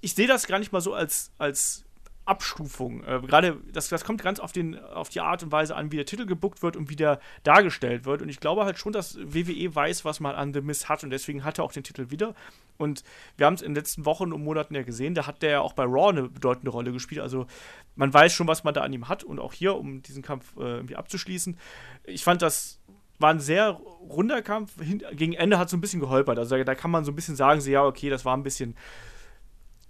ich sehe das gar nicht mal so als, als Abstufung. Äh, Gerade das, das kommt ganz auf, den, auf die Art und Weise an, wie der Titel gebuckt wird und wie der dargestellt wird. Und ich glaube halt schon, dass WWE weiß, was man an The Miss hat und deswegen hat er auch den Titel wieder. Und wir haben es in den letzten Wochen und Monaten ja gesehen, da hat der ja auch bei Raw eine bedeutende Rolle gespielt. Also man weiß schon, was man da an ihm hat und auch hier, um diesen Kampf äh, irgendwie abzuschließen. Ich fand das war ein sehr runder Kampf. Gegen Ende hat es so ein bisschen geholpert. Also da, da kann man so ein bisschen sagen, so, ja, okay, das war ein bisschen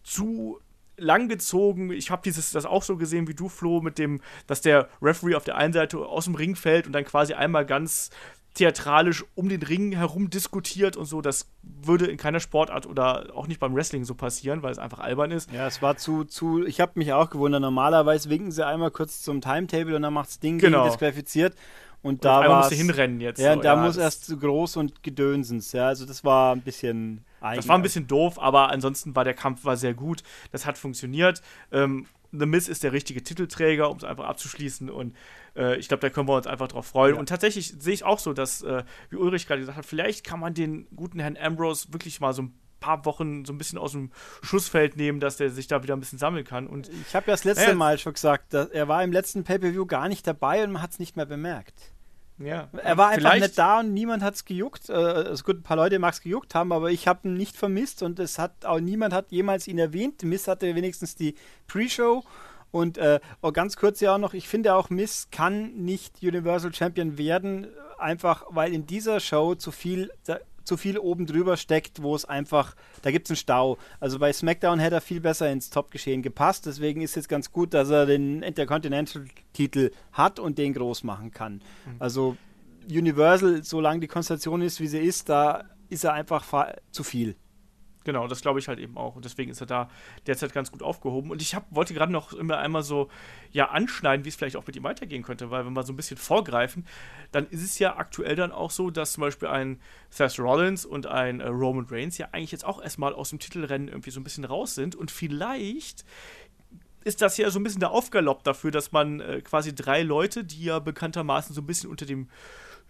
zu langgezogen. Ich habe dieses das auch so gesehen wie du Flo mit dem, dass der Referee auf der einen Seite aus dem Ring fällt und dann quasi einmal ganz theatralisch um den Ring herum diskutiert und so. Das würde in keiner Sportart oder auch nicht beim Wrestling so passieren, weil es einfach albern ist. Ja, es war zu, zu ich habe mich auch gewundert. Normalerweise winken sie einmal kurz zum Timetable und dann macht das Ding genau. disqualifiziert. Und, da war hinrennen jetzt. Ja, so. da ja, muss erst zu groß und gedönsens. Ja, also das war ein bisschen Eigen das war ein bisschen doof, aber ansonsten war der Kampf war sehr gut. Das hat funktioniert. Ähm, The Miz ist der richtige Titelträger, um es einfach abzuschließen. Und äh, ich glaube, da können wir uns einfach drauf freuen. Ja. Und tatsächlich sehe ich auch so, dass, äh, wie Ulrich gerade gesagt hat, vielleicht kann man den guten Herrn Ambrose wirklich mal so ein paar Wochen so ein bisschen aus dem Schussfeld nehmen, dass der sich da wieder ein bisschen sammeln kann. Und ich habe ja das letzte äh, Mal schon gesagt, er war im letzten Pay-Per-View gar nicht dabei und man hat es nicht mehr bemerkt. Ja, er war einfach nicht da und niemand hat es gejuckt. Äh, also gut, ein paar Leute mag es gejuckt haben, aber ich habe ihn nicht vermisst und es hat auch niemand hat jemals ihn erwähnt. Miss hatte wenigstens die Pre-Show und äh, oh, ganz kurz ja auch noch, ich finde auch Miss kann nicht Universal Champion werden, einfach weil in dieser Show zu viel zu viel oben drüber steckt, wo es einfach, da gibt es einen Stau. Also bei SmackDown hätte er viel besser ins Top-Geschehen gepasst, deswegen ist es ganz gut, dass er den Intercontinental-Titel hat und den groß machen kann. Mhm. Also Universal, solange die Konstellation ist, wie sie ist, da ist er einfach zu viel. Genau, das glaube ich halt eben auch. Und deswegen ist er da derzeit ganz gut aufgehoben. Und ich hab, wollte gerade noch immer einmal so ja, anschneiden, wie es vielleicht auch mit ihm weitergehen könnte, weil wenn wir so ein bisschen vorgreifen, dann ist es ja aktuell dann auch so, dass zum Beispiel ein Seth Rollins und ein äh, Roman Reigns ja eigentlich jetzt auch erstmal aus dem Titelrennen irgendwie so ein bisschen raus sind. Und vielleicht ist das ja so ein bisschen der Aufgalopp dafür, dass man äh, quasi drei Leute, die ja bekanntermaßen so ein bisschen unter dem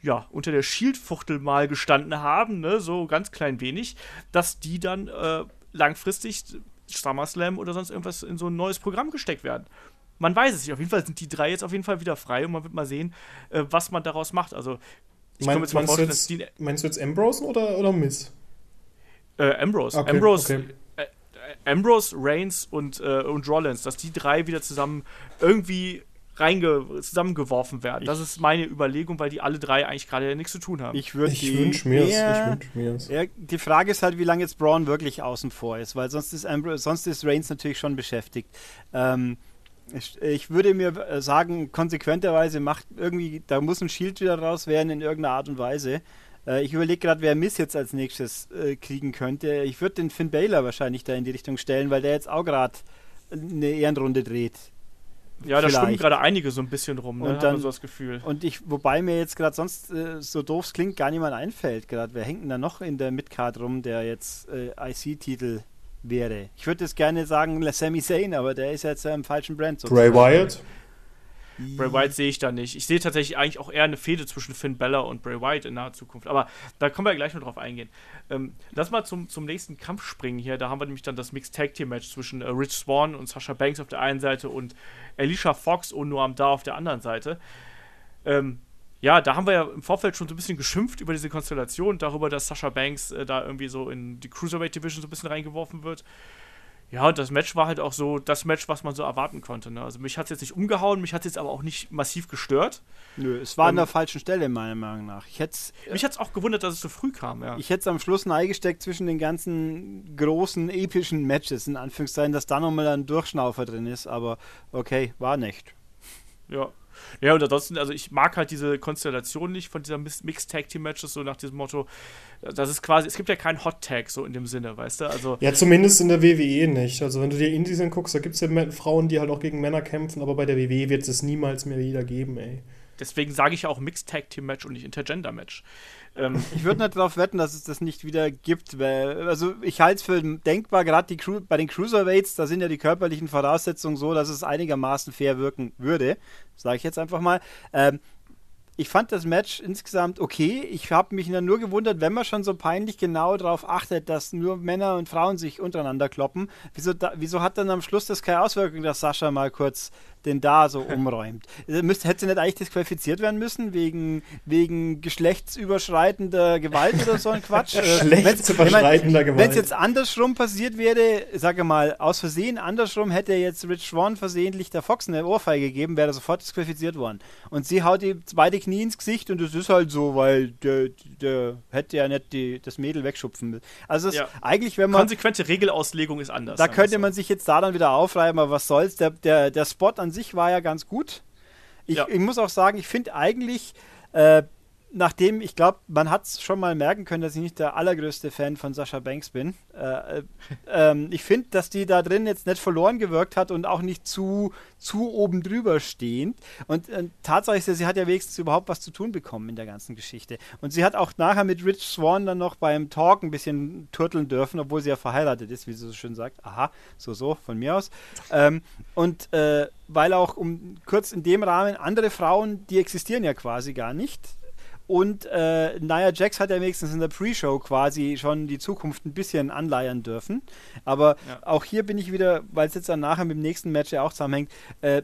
ja, unter der Schildfuchtel mal gestanden haben, ne, so ganz klein wenig, dass die dann äh, langfristig SummerSlam oder sonst irgendwas in so ein neues Programm gesteckt werden. Man weiß es nicht. Auf jeden Fall sind die drei jetzt auf jeden Fall wieder frei und man wird mal sehen, äh, was man daraus macht. Also, ich mein, jetzt mal vorstellen, jetzt, dass die. Meinst du jetzt Ambrose oder, oder Miss? Äh, Ambrose. Okay, Ambrose. Okay. Äh, äh, Ambrose, Reigns und, äh, und Rollins, dass die drei wieder zusammen irgendwie reinge zusammengeworfen werden. Das ist meine Überlegung, weil die alle drei eigentlich gerade nichts zu tun haben. Ich, ich wünsche mir es. Ja, die Frage ist halt, wie lange jetzt Braun wirklich außen vor ist, weil sonst ist, Amber, sonst ist Reigns natürlich schon beschäftigt. Ähm, ich, ich, würde mir äh, sagen, konsequenterweise macht irgendwie, da muss ein Shield wieder raus werden in irgendeiner Art und Weise. Äh, ich überlege gerade, wer Miss jetzt als nächstes äh, kriegen könnte. Ich würde den Finn Baylor wahrscheinlich da in die Richtung stellen, weil der jetzt auch gerade eine Ehrenrunde dreht. Ja, da schwimmen gerade einige so ein bisschen rum, ne? Und dann, so das Gefühl. Und ich, wobei mir jetzt gerade sonst, äh, so doof es klingt, gar niemand einfällt gerade. Wer hängt denn da noch in der Midcard rum, der jetzt äh, IC-Titel wäre? Ich würde jetzt gerne sagen Sammy Zayn, aber der ist jetzt äh, im falschen Brand. Bray Wyatt? Bray Wyatt sehe ich da nicht. Ich sehe tatsächlich eigentlich auch eher eine Fehde zwischen Finn Bella und Bray Wyatt in naher Zukunft. Aber da können wir gleich noch drauf eingehen. Ähm, lass mal zum, zum nächsten Kampf springen hier. Da haben wir nämlich dann das Mixed Tag Team Match zwischen äh, Rich Swan und Sasha Banks auf der einen Seite und Alicia Fox und Noam Da auf der anderen Seite. Ähm, ja, da haben wir ja im Vorfeld schon so ein bisschen geschimpft über diese Konstellation, darüber, dass Sasha Banks äh, da irgendwie so in die Cruiserweight Division so ein bisschen reingeworfen wird. Ja, und das Match war halt auch so das Match, was man so erwarten konnte. Ne? Also mich hat es jetzt nicht umgehauen, mich hat es jetzt aber auch nicht massiv gestört. Nö, es war ähm, an der falschen Stelle, meiner Meinung nach. Ich mich hat es auch gewundert, dass es so früh kam, ja. Ich hätte es am Schluss eingesteckt zwischen den ganzen großen, epischen Matches, in Anführungszeichen, dass da nochmal ein Durchschnaufer drin ist, aber okay, war nicht. Ja, ja, und ansonsten, also ich mag halt diese Konstellation nicht von dieser Mixed Tag Team Matches, so nach diesem Motto, das ist quasi, es gibt ja keinen Hot Tag so in dem Sinne, weißt du? Also, ja, zumindest in der WWE nicht. Also wenn du dir Indies anguckst, da gibt es ja Frauen, die halt auch gegen Männer kämpfen, aber bei der WWE wird es niemals mehr wieder geben, ey. Deswegen sage ich auch Mixed Tag Team Match und nicht Intergender Match. Ähm, ich würde nicht darauf wetten, dass es das nicht wieder gibt. Weil, also ich halte es für denkbar, gerade bei den Cruiserweights, da sind ja die körperlichen Voraussetzungen so, dass es einigermaßen fair wirken würde. Sage ich jetzt einfach mal. Ähm, ich fand das Match insgesamt okay. Ich habe mich nur gewundert, wenn man schon so peinlich genau darauf achtet, dass nur Männer und Frauen sich untereinander kloppen. Wieso, da, wieso hat dann am Schluss das keine Auswirkung, dass Sascha mal kurz den da so umräumt? Äh, hätte sie nicht eigentlich disqualifiziert werden müssen wegen, wegen geschlechtsüberschreitender Gewalt oder so ein Quatsch? Äh, geschlechtsüberschreitender Gewalt. Wenn es jetzt andersrum passiert wäre, sage mal, aus Versehen andersrum, hätte jetzt Rich Swan versehentlich der Fox eine Ohrfeige gegeben, wäre er sofort disqualifiziert worden. Und sie haut die beide Knie ins Gesicht und das ist halt so, weil der, der hätte ja nicht die, das Mädel wegschupfen müssen. Also ja. eigentlich, wenn man... Konsequente Regelauslegung ist anders. Da könnte so. man sich jetzt da dann wieder aufreiben, aber was soll's. Der, der, der Spot an sich war ja ganz gut. Ich, ja. ich muss auch sagen, ich finde eigentlich... Äh, nachdem, ich glaube, man hat es schon mal merken können, dass ich nicht der allergrößte Fan von Sascha Banks bin. Äh, äh, ähm, ich finde, dass die da drin jetzt nicht verloren gewirkt hat und auch nicht zu, zu oben drüber stehend. Und äh, Tatsache ist ja, sie hat ja wenigstens überhaupt was zu tun bekommen in der ganzen Geschichte. Und sie hat auch nachher mit Rich Swan dann noch beim Talk ein bisschen turteln dürfen, obwohl sie ja verheiratet ist, wie sie so schön sagt. Aha, so, so, von mir aus. Ähm, und äh, weil auch um kurz in dem Rahmen andere Frauen, die existieren ja quasi gar nicht Und äh, Nia Jax hat ja wenigstens in der Pre-Show quasi schon die Zukunft ein bisschen anleiern dürfen. Aber ja. auch hier bin ich wieder, weil es jetzt dann nachher mit dem nächsten Match ja auch zusammenhängt, äh,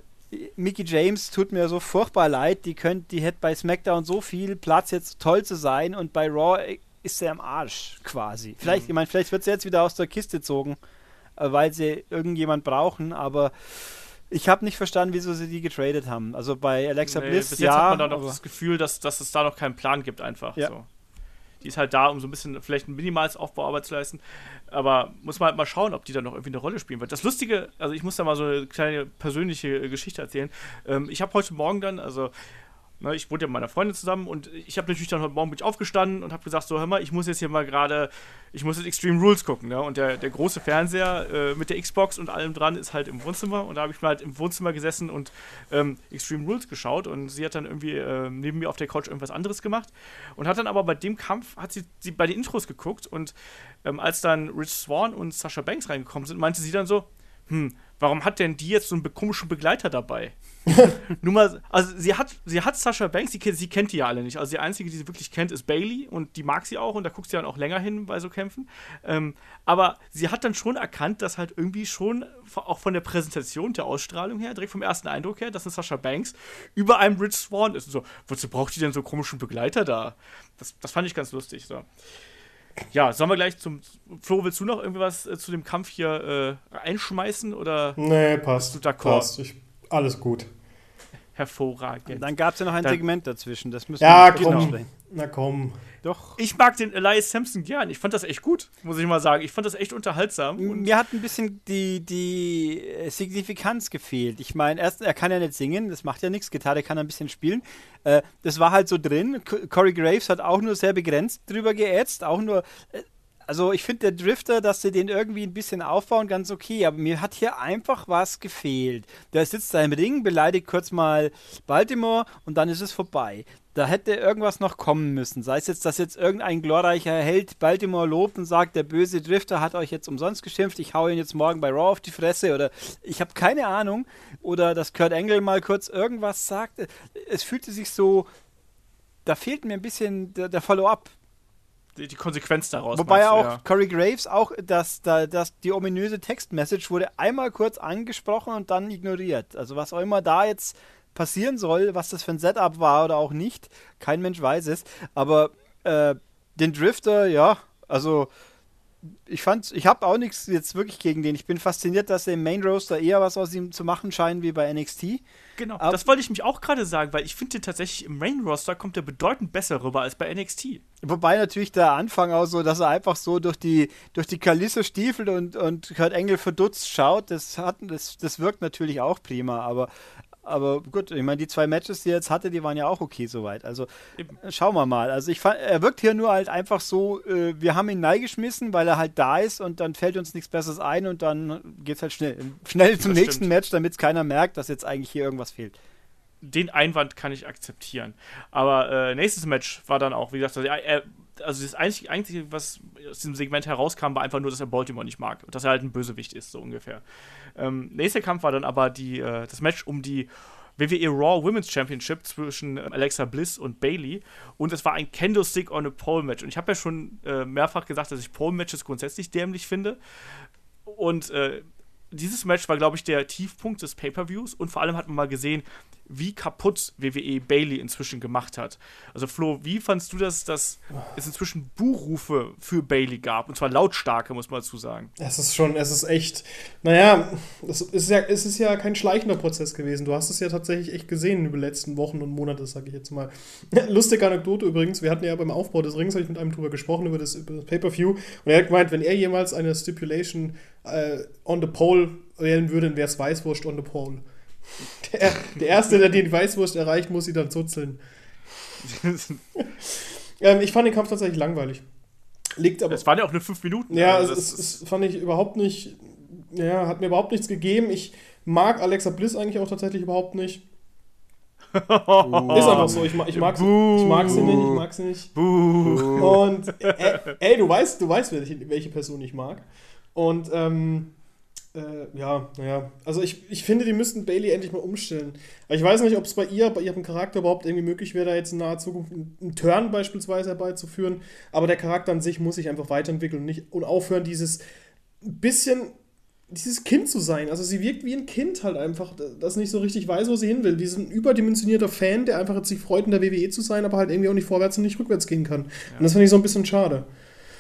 Mickey James tut mir so furchtbar leid. Die, könnt, die hätte bei SmackDown so viel Platz, jetzt toll zu sein. Und bei Raw ist sie am Arsch quasi. Vielleicht, mhm. ich meine, vielleicht wird sie jetzt wieder aus der Kiste gezogen, äh, weil sie irgendjemand brauchen. Aber ich habe nicht verstanden, wieso sie die getradet haben. Also bei Alexa nee, Bliss, bis jetzt ja, hat man da noch das Gefühl, dass, dass es da noch keinen Plan gibt einfach. Ja. So. Die ist halt da, um so ein bisschen vielleicht ein minimales Aufbauarbeit zu leisten. Aber muss man halt mal schauen, ob die da noch irgendwie eine Rolle spielen wird. Das Lustige, also ich muss da mal so eine kleine persönliche Geschichte erzählen. Ähm, ich habe heute Morgen dann, also Ne, ich wohne ja mit meiner Freundin zusammen und ich habe natürlich dann heute Morgen bin ich aufgestanden und habe gesagt, so hör mal, ich muss jetzt hier mal gerade, ich muss jetzt Extreme Rules gucken. Ne? Und der, der große Fernseher äh, mit der Xbox und allem dran ist halt im Wohnzimmer und da habe ich mal halt im Wohnzimmer gesessen und ähm, Extreme Rules geschaut und sie hat dann irgendwie äh, neben mir auf der Couch irgendwas anderes gemacht und hat dann aber bei dem Kampf, hat sie, sie bei den Intros geguckt und ähm, als dann Rich Swan und Sasha Banks reingekommen sind, meinte sie dann so, hm, warum hat denn die jetzt so einen komischen Begleiter dabei? Nur mal, also sie hat, sie hat Sasha Banks, sie, sie, kennt die ja alle nicht. Also die einzige, die sie wirklich kennt, ist Bailey und die mag sie auch und da guckt sie dann auch länger hin bei so Kämpfen. Ähm, aber sie hat dann schon erkannt, dass halt irgendwie schon auch von der Präsentation, der Ausstrahlung her, direkt vom ersten Eindruck her, dass eine Sasha Banks über einem Rich Swan ist. Und so, wozu braucht die denn so komischen Begleiter da? Das, das fand ich ganz lustig. So. Ja, sollen wir gleich zum. Flo, willst du noch irgendwas äh, zu dem Kampf hier äh, einschmeißen? Oder nee, passt. Passt. Ich, alles gut. Hervorragend. Und dann gab es ja noch ein Dann, Segment dazwischen. Das müssen ja, wir komm. Na komm. Doch. Ich mag den Elias Sampson gern. Ich fand das echt gut, muss ich mal sagen. Ich fand das echt unterhaltsam. Mir hat ein bisschen die, die äh, Signifikanz gefehlt. Ich meine, erst, er kann ja nicht singen, das macht ja nichts. Gitarre kann er ein bisschen spielen. Äh, das war halt so drin. Corey Graves hat auch nur sehr begrenzt drüber geätzt. Auch nur. Äh, also ich finde der Drifter, dass sie den irgendwie ein bisschen aufbauen, ganz okay, aber mir hat hier einfach was gefehlt. Der sitzt da im Ring, beleidigt kurz mal Baltimore und dann ist es vorbei. Da hätte irgendwas noch kommen müssen. Sei es jetzt, dass jetzt irgendein glorreicher Held Baltimore lobt und sagt, der böse Drifter hat euch jetzt umsonst geschimpft, ich hau ihn jetzt morgen bei Raw auf die Fresse oder ich habe keine Ahnung. Oder dass Kurt Angle mal kurz irgendwas sagt. Es fühlte sich so, da fehlt mir ein bisschen der, der Follow-up die, die Konsequenz daraus. Wobei auch ja. Corey Graves auch, dass, dass die ominöse Textmessage wurde einmal kurz angesprochen und dann ignoriert. Also was auch immer da jetzt passieren soll, was das für ein Setup war oder auch nicht, kein Mensch weiß es. Aber äh, den Drifter, ja, also ich fand, ich habe auch nichts jetzt wirklich gegen den. Ich bin fasziniert, dass er im Main Roaster eher was aus ihm zu machen scheint wie bei NXT. Genau, Aber das wollte ich mich auch gerade sagen, weil ich finde tatsächlich im Main Roster kommt er bedeutend besser rüber als bei NXT. Wobei natürlich der Anfang auch so, dass er einfach so durch die, durch die Kalisse stiefelt und, und Kurt Engel verdutzt schaut, das, hat, das, das wirkt natürlich auch prima. Aber aber gut, ich meine, die zwei Matches, die er jetzt hatte, die waren ja auch okay soweit. Also Eben. schauen wir mal. Also ich fand, er wirkt hier nur halt einfach so, äh, wir haben ihn neigeschmissen, weil er halt da ist und dann fällt uns nichts Besseres ein und dann geht es halt schnell, schnell zum das nächsten stimmt. Match, damit es keiner merkt, dass jetzt eigentlich hier irgendwas fehlt den Einwand kann ich akzeptieren. Aber äh, nächstes Match war dann auch, wie gesagt, also, er, also das Einzige, Einzige, was aus diesem Segment herauskam, war einfach nur, dass er Baltimore nicht mag. Und dass er halt ein Bösewicht ist, so ungefähr. Ähm, nächster Kampf war dann aber die, äh, das Match um die WWE Raw Women's Championship zwischen äh, Alexa Bliss und Bailey. Und es war ein Candlestick on a Pole Match. Und ich habe ja schon äh, mehrfach gesagt, dass ich Pole Matches grundsätzlich dämlich finde. Und äh, dieses Match war, glaube ich, der Tiefpunkt des Pay-Per-Views. Und vor allem hat man mal gesehen, wie kaputt WWE Bailey inzwischen gemacht hat. Also Flo, wie fandst du das, dass es inzwischen Buhrufe für Bailey gab? Und zwar lautstarke, muss man dazu sagen. Es ist schon, es ist echt, naja, es ist ja, es ist ja kein schleichender Prozess gewesen. Du hast es ja tatsächlich echt gesehen über die letzten Wochen und Monate, sage ich jetzt mal. Lustige Anekdote übrigens, wir hatten ja beim Aufbau des Rings, habe ich mit einem drüber gesprochen, über das, das Pay-Per-View. Und er hat gemeint, wenn er jemals eine Stipulation äh, on the pole wählen würde, wäre es Weißwurst on the pole. Der, der Erste, der den Weißwurst erreicht, muss sie dann zuzeln. ähm, ich fand den Kampf tatsächlich langweilig. Liegt aber. Es waren ja auch nur fünf Minuten. Ja, also es, es, fand ich überhaupt nicht. Ja, hat mir überhaupt nichts gegeben. Ich mag Alexa Bliss eigentlich auch tatsächlich überhaupt nicht. Ist einfach so, ich, ich, mag, sie, ich mag sie nicht, ich mag sie nicht. Buh. Und ey, ey, du weißt, du weißt, welche Person ich mag. Und ähm, Äh, ja, naja. Also ich, ich finde, die müssten Bailey endlich mal umstellen. Aber ich weiß nicht, ob es bei ihr, bei ihrem Charakter überhaupt irgendwie möglich wäre, da jetzt in naher Zukunft einen Turn beispielsweise herbeizuführen. Aber der Charakter an sich muss sich einfach weiterentwickeln und, nicht, und aufhören, dieses bisschen dieses Kind zu sein. Also sie wirkt wie ein Kind halt einfach, das nicht so richtig weiß, wo sie hin will. Diesen überdimensionierter Fan, der einfach jetzt sich freut, in der WWE zu sein, aber halt irgendwie auch nicht vorwärts und nicht rückwärts gehen kann. Ja. Und das finde ich so ein bisschen schade.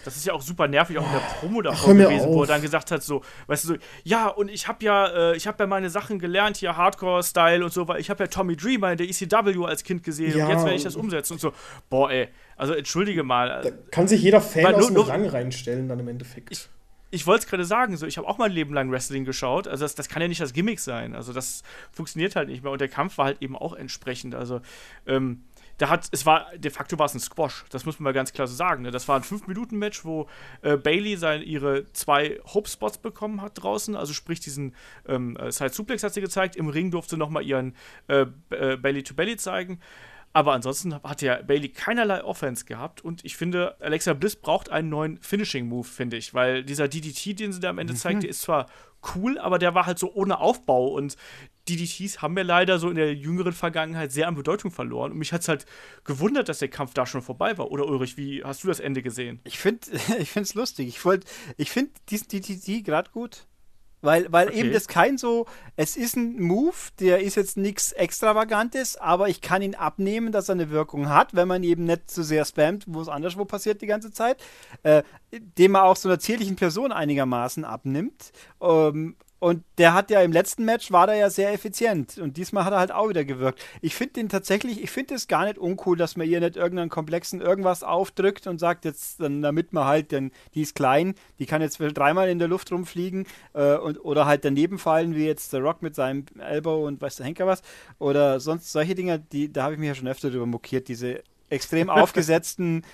Das ist ja auch super nervig, auch in der Promo davor gewesen, wo er dann gesagt hat, so, weißt du, so, ja, und ich habe ja, äh, ich habe ja meine Sachen gelernt, hier Hardcore-Style und so, weil ich habe ja Tommy Dreamer in der ECW als Kind gesehen ja, und jetzt werde ich das umsetzen und so. Boah, ey, also entschuldige mal. Da kann sich jeder Fan aus dem Rang reinstellen dann im Endeffekt. Ich, ich wollte es gerade sagen, so, ich habe auch mein Leben lang Wrestling geschaut. Also das, das kann ja nicht das Gimmick sein. Also das funktioniert halt nicht mehr. Und der Kampf war halt eben auch entsprechend. Also ähm, da hat, es war, de facto war es ein Squash, das muss man mal ganz klar so sagen. Ne? Das war ein 5-Minuten-Match, wo äh, Bailey sein, ihre zwei Hope-Spots bekommen hat draußen, also sprich diesen ähm, Side-Suplex hat sie gezeigt, im Ring durfte nochmal ihren äh, äh, Belly-to-Belly zeigen. Aber ansonsten hat ja Bailey keinerlei Offense gehabt und ich finde, Alexa Bliss braucht einen neuen Finishing-Move, finde ich, weil dieser DDT, den sie da am Ende mhm. zeigt, der ist zwar cool, aber der war halt so ohne Aufbau und DDTs haben wir leider so in der jüngeren Vergangenheit sehr an Bedeutung verloren und mich hat es halt gewundert, dass der Kampf da schon vorbei war. Oder Ulrich, wie hast du das Ende gesehen? Ich finde es lustig. Ich, ich finde diesen DDT gerade gut. Weil, weil okay. eben das kein so, es ist ein Move, der ist jetzt nichts Extravagantes, aber ich kann ihn abnehmen, dass er eine Wirkung hat, wenn man eben nicht zu so sehr spammt, wo es anderswo passiert die ganze Zeit, äh, dem man auch so einer zierlichen Person einigermaßen abnimmt. Ähm, und der hat ja im letzten Match war der ja sehr effizient und diesmal hat er halt auch wieder gewirkt. Ich finde den tatsächlich, ich finde es gar nicht uncool, dass man ihr nicht irgendeinen komplexen irgendwas aufdrückt und sagt jetzt, dann, damit man halt, denn die ist klein, die kann jetzt dreimal in der Luft rumfliegen äh, und, oder halt daneben fallen, wie jetzt der Rock mit seinem Elbow und weiß der Henker was. Oder sonst solche Dinge, die, da habe ich mich ja schon öfter drüber mokiert, diese extrem aufgesetzten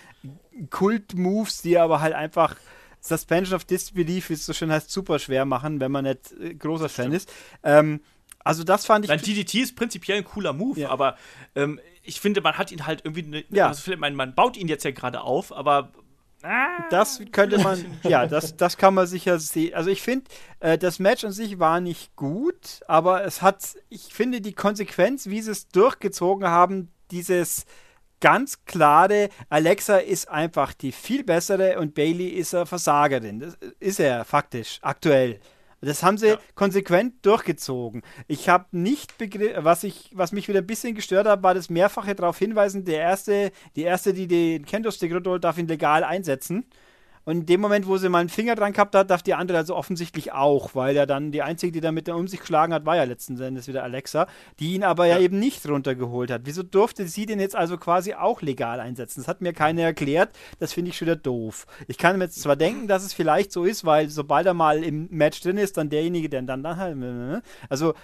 Kult-Moves, die aber halt einfach Suspension of Disbelief, wie es so schön heißt, super schwer machen, wenn man nicht äh, großer Fan ist. Ähm, also das fand ich. Nein, DDT ist prinzipiell ein cooler Move, ja. aber ähm, ich finde, man hat ihn halt irgendwie. Ne, ja. Also man, man baut ihn jetzt ja gerade auf, aber ah. das könnte man, ja, das, das kann man sicher sehen. Also ich finde, äh, das Match an sich war nicht gut, aber es hat, ich finde die Konsequenz, wie sie es durchgezogen haben, dieses ganz klare, Alexa ist einfach die viel bessere und Bailey ist eine Versagerin. Das ist er faktisch, aktuell. Das haben sie ja. konsequent durchgezogen. Ich habe nicht begriffen, was was mich wieder ein bisschen gestört hat, war das mehrfache darauf hinweisen, der erste, die erste, die den Kendo-Stick darf ihn legal einsetzen. Und in dem Moment, wo sie mal einen Finger dran gehabt hat, darf die andere also offensichtlich auch, weil ja dann die einzige, die damit um sich geschlagen hat, war ja letzten Endes wieder Alexa, die ihn aber ja, ja eben nicht runtergeholt hat. Wieso durfte sie den jetzt also quasi auch legal einsetzen? Das hat mir keiner erklärt. Das finde ich schon wieder doof. Ich kann mir jetzt zwar denken, dass es vielleicht so ist, weil sobald er mal im Match drin ist, dann derjenige, der dann dann halt. Also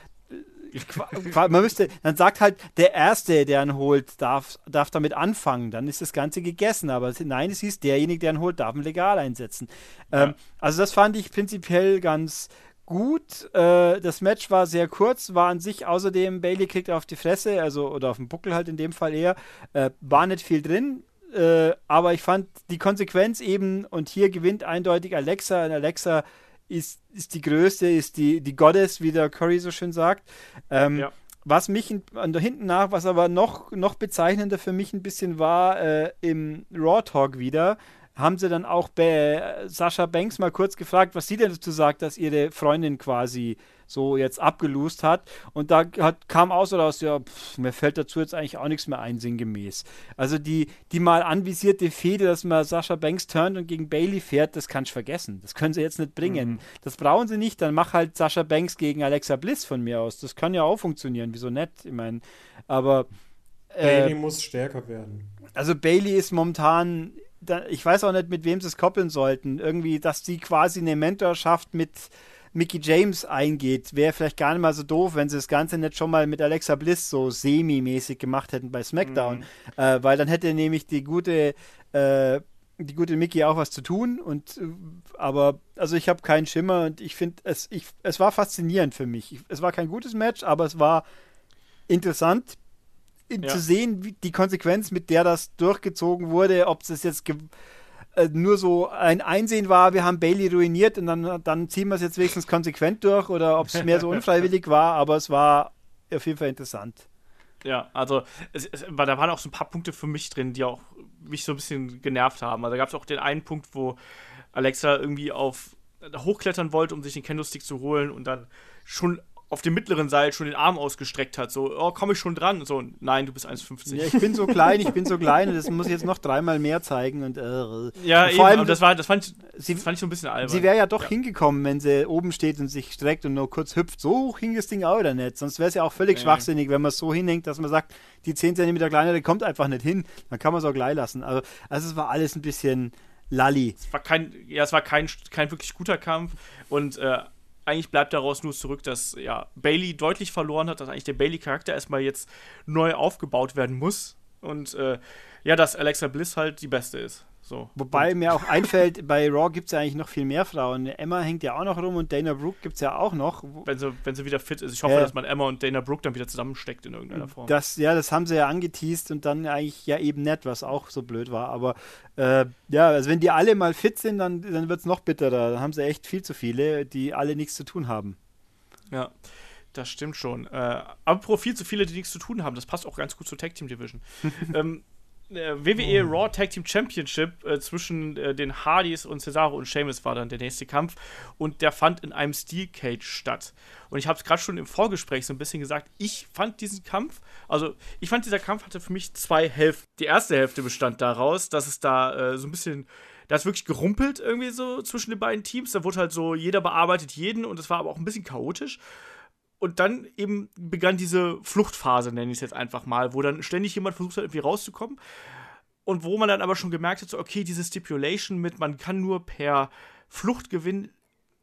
man müsste, dann sagt halt, der Erste, der ihn holt, darf, darf damit anfangen. Dann ist das Ganze gegessen. Aber nein, es hieß, derjenige, der ihn holt, darf ihn legal einsetzen. Ja. Ähm, also das fand ich prinzipiell ganz gut. Äh, das Match war sehr kurz, war an sich außerdem, Bailey kriegt auf die Fresse, also oder auf den Buckel halt in dem Fall eher, äh, war nicht viel drin. Äh, aber ich fand die Konsequenz eben, und hier gewinnt eindeutig Alexa. Und Alexa ist, ist die größte, ist die, die Goddess, wie der Curry so schön sagt. Ähm, ja. Was mich in, an der hinten nach, was aber noch, noch bezeichnender für mich ein bisschen war, äh, im Raw Talk wieder, haben sie dann auch bei Sascha Banks mal kurz gefragt, was sie denn dazu sagt, dass ihre Freundin quasi so jetzt abgelost hat. Und da hat, kam aus oder aus, ja, pff, mir fällt dazu jetzt eigentlich auch nichts mehr ein, sinngemäß. Also die, die mal anvisierte Fehde, dass man Sascha Banks turnt und gegen Bailey fährt, das kannst du vergessen. Das können sie jetzt nicht bringen. Mhm. Das brauchen sie nicht, dann mach halt Sascha Banks gegen Alexa Bliss von mir aus. Das kann ja auch funktionieren, wieso nicht? Ich meine, aber. Äh, Bailey muss stärker werden. Also Bailey ist momentan ich weiß auch nicht, mit wem sie es koppeln sollten. Irgendwie, dass sie quasi eine Mentorschaft mit Mickey James eingeht, wäre vielleicht gar nicht mal so doof, wenn sie das Ganze nicht schon mal mit Alexa Bliss so semi-mäßig gemacht hätten bei SmackDown. Mhm. Äh, weil dann hätte nämlich die gute, äh, die gute Mickey auch was zu tun. Und äh, aber, also ich habe keinen Schimmer und ich finde, es, ich, es war faszinierend für mich. Ich, es war kein gutes Match, aber es war interessant ja. zu sehen, wie die Konsequenz, mit der das durchgezogen wurde, ob es jetzt äh, nur so ein Einsehen war, wir haben Bailey ruiniert und dann, dann ziehen wir es jetzt wenigstens konsequent durch oder ob es mehr so unfreiwillig war, aber es war auf jeden Fall interessant. Ja, also es, es, da waren auch so ein paar Punkte für mich drin, die auch mich so ein bisschen genervt haben. Also da gab es auch den einen Punkt, wo Alexa irgendwie auf hochklettern wollte, um sich den Candlestick zu holen und dann schon auf dem mittleren Seil schon den Arm ausgestreckt hat. So, oh, komme ich schon dran? So, nein, du bist 1,50. Ja, ich bin so klein, ich bin so klein und das muss ich jetzt noch dreimal mehr zeigen. Und, äh, ja, und vor eben, allem, das, war, das, fand ich, sie, das fand ich so ein bisschen albern. Sie wäre ja doch ja. hingekommen, wenn sie oben steht und sich streckt und nur kurz hüpft. So hoch hing das Ding auch wieder nicht. Sonst wäre es ja auch völlig ja. schwachsinnig, wenn man es so hinhängt, dass man sagt, die 10 cm kleinere kommt einfach nicht hin. Dann kann man es auch gleich lassen. Also, also es war alles ein bisschen lalli. Es war kein, ja, es war kein, kein wirklich guter Kampf und äh, eigentlich bleibt daraus nur zurück, dass ja, Bailey deutlich verloren hat, dass eigentlich der Bailey-Charakter erstmal jetzt neu aufgebaut werden muss. Und äh, ja, dass Alexa Bliss halt die beste ist. So. Wobei und mir auch einfällt, bei Raw gibt es ja eigentlich noch viel mehr Frauen. Emma hängt ja auch noch rum und Dana Brooke gibt es ja auch noch. Wenn sie, wenn sie wieder fit ist. Ich hoffe, äh, dass man Emma und Dana Brooke dann wieder zusammensteckt in irgendeiner Form. Das, ja, das haben sie ja angeteased und dann eigentlich ja eben nett, was auch so blöd war. Aber äh, ja, also wenn die alle mal fit sind, dann, dann wird es noch bitterer. Dann haben sie echt viel zu viele, die alle nichts zu tun haben. Ja. Das stimmt schon. Äh, aber viel zu viele, die nichts zu tun haben. Das passt auch ganz gut zur Tag Team Division. ähm, äh, WWE oh. Raw Tag Team Championship äh, zwischen äh, den Hardys und Cesaro und Sheamus war dann der nächste Kampf und der fand in einem Steel Cage statt. Und ich habe es gerade schon im Vorgespräch so ein bisschen gesagt, ich fand diesen Kampf, also ich fand dieser Kampf hatte für mich zwei Hälften. Die erste Hälfte bestand daraus, dass es da äh, so ein bisschen da ist wirklich gerumpelt irgendwie so zwischen den beiden Teams. Da wurde halt so jeder bearbeitet jeden und es war aber auch ein bisschen chaotisch. Und dann eben begann diese Fluchtphase, nenne ich es jetzt einfach mal, wo dann ständig jemand versucht hat, irgendwie rauszukommen. Und wo man dann aber schon gemerkt hat, so, okay, diese Stipulation mit, man kann nur per Fluchtgewinn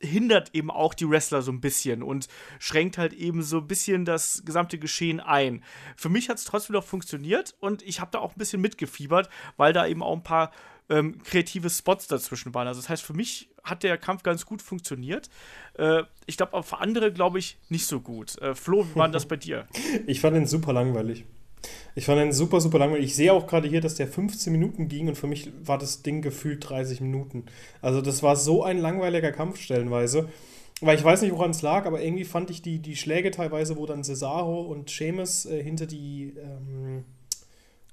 hindert eben auch die Wrestler so ein bisschen und schränkt halt eben so ein bisschen das gesamte Geschehen ein. Für mich hat es trotzdem noch funktioniert und ich habe da auch ein bisschen mitgefiebert, weil da eben auch ein paar ähm, kreative Spots dazwischen waren. Also das heißt, für mich hat der Kampf ganz gut funktioniert. Äh, ich glaube, für andere glaube ich nicht so gut. Äh, Flo, wie war das bei dir? Ich fand ihn super langweilig. Ich fand ihn super, super langweilig. Ich sehe auch gerade hier, dass der 15 Minuten ging und für mich war das Ding gefühlt 30 Minuten. Also das war so ein langweiliger Kampf stellenweise. Weil ich weiß nicht, woran es lag, aber irgendwie fand ich die, die Schläge teilweise, wo dann Cesaro und Seamus äh, hinter die ähm,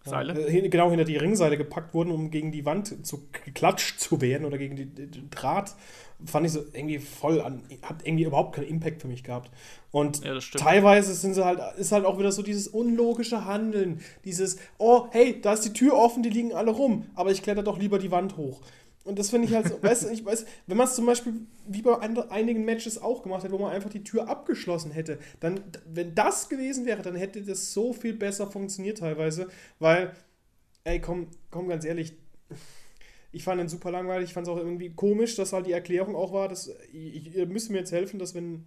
Seile? Äh, genau, hinter die Ringseile gepackt wurden, um gegen die Wand zu geklatscht zu werden oder gegen den Draht, fand ich so irgendwie voll an, hat irgendwie überhaupt keinen Impact für mich gehabt. Und ja, teilweise sind sie halt, ist halt auch wieder so dieses unlogische Handeln, dieses, oh, hey, da ist die Tür offen, die liegen alle rum, aber ich kletter doch lieber die Wand hoch. Und das finde ich halt so, weißt du, ich weiß, wenn man es zum Beispiel wie bei einigen Matches auch gemacht hätte, wo man einfach die Tür abgeschlossen hätte, dann, wenn das gewesen wäre, dann hätte das so viel besser funktioniert teilweise, weil, ey, komm, komm ganz ehrlich, ich fand den super langweilig, ich fand es auch irgendwie komisch, dass halt die Erklärung auch war, dass, ihr müsst mir jetzt helfen, dass wenn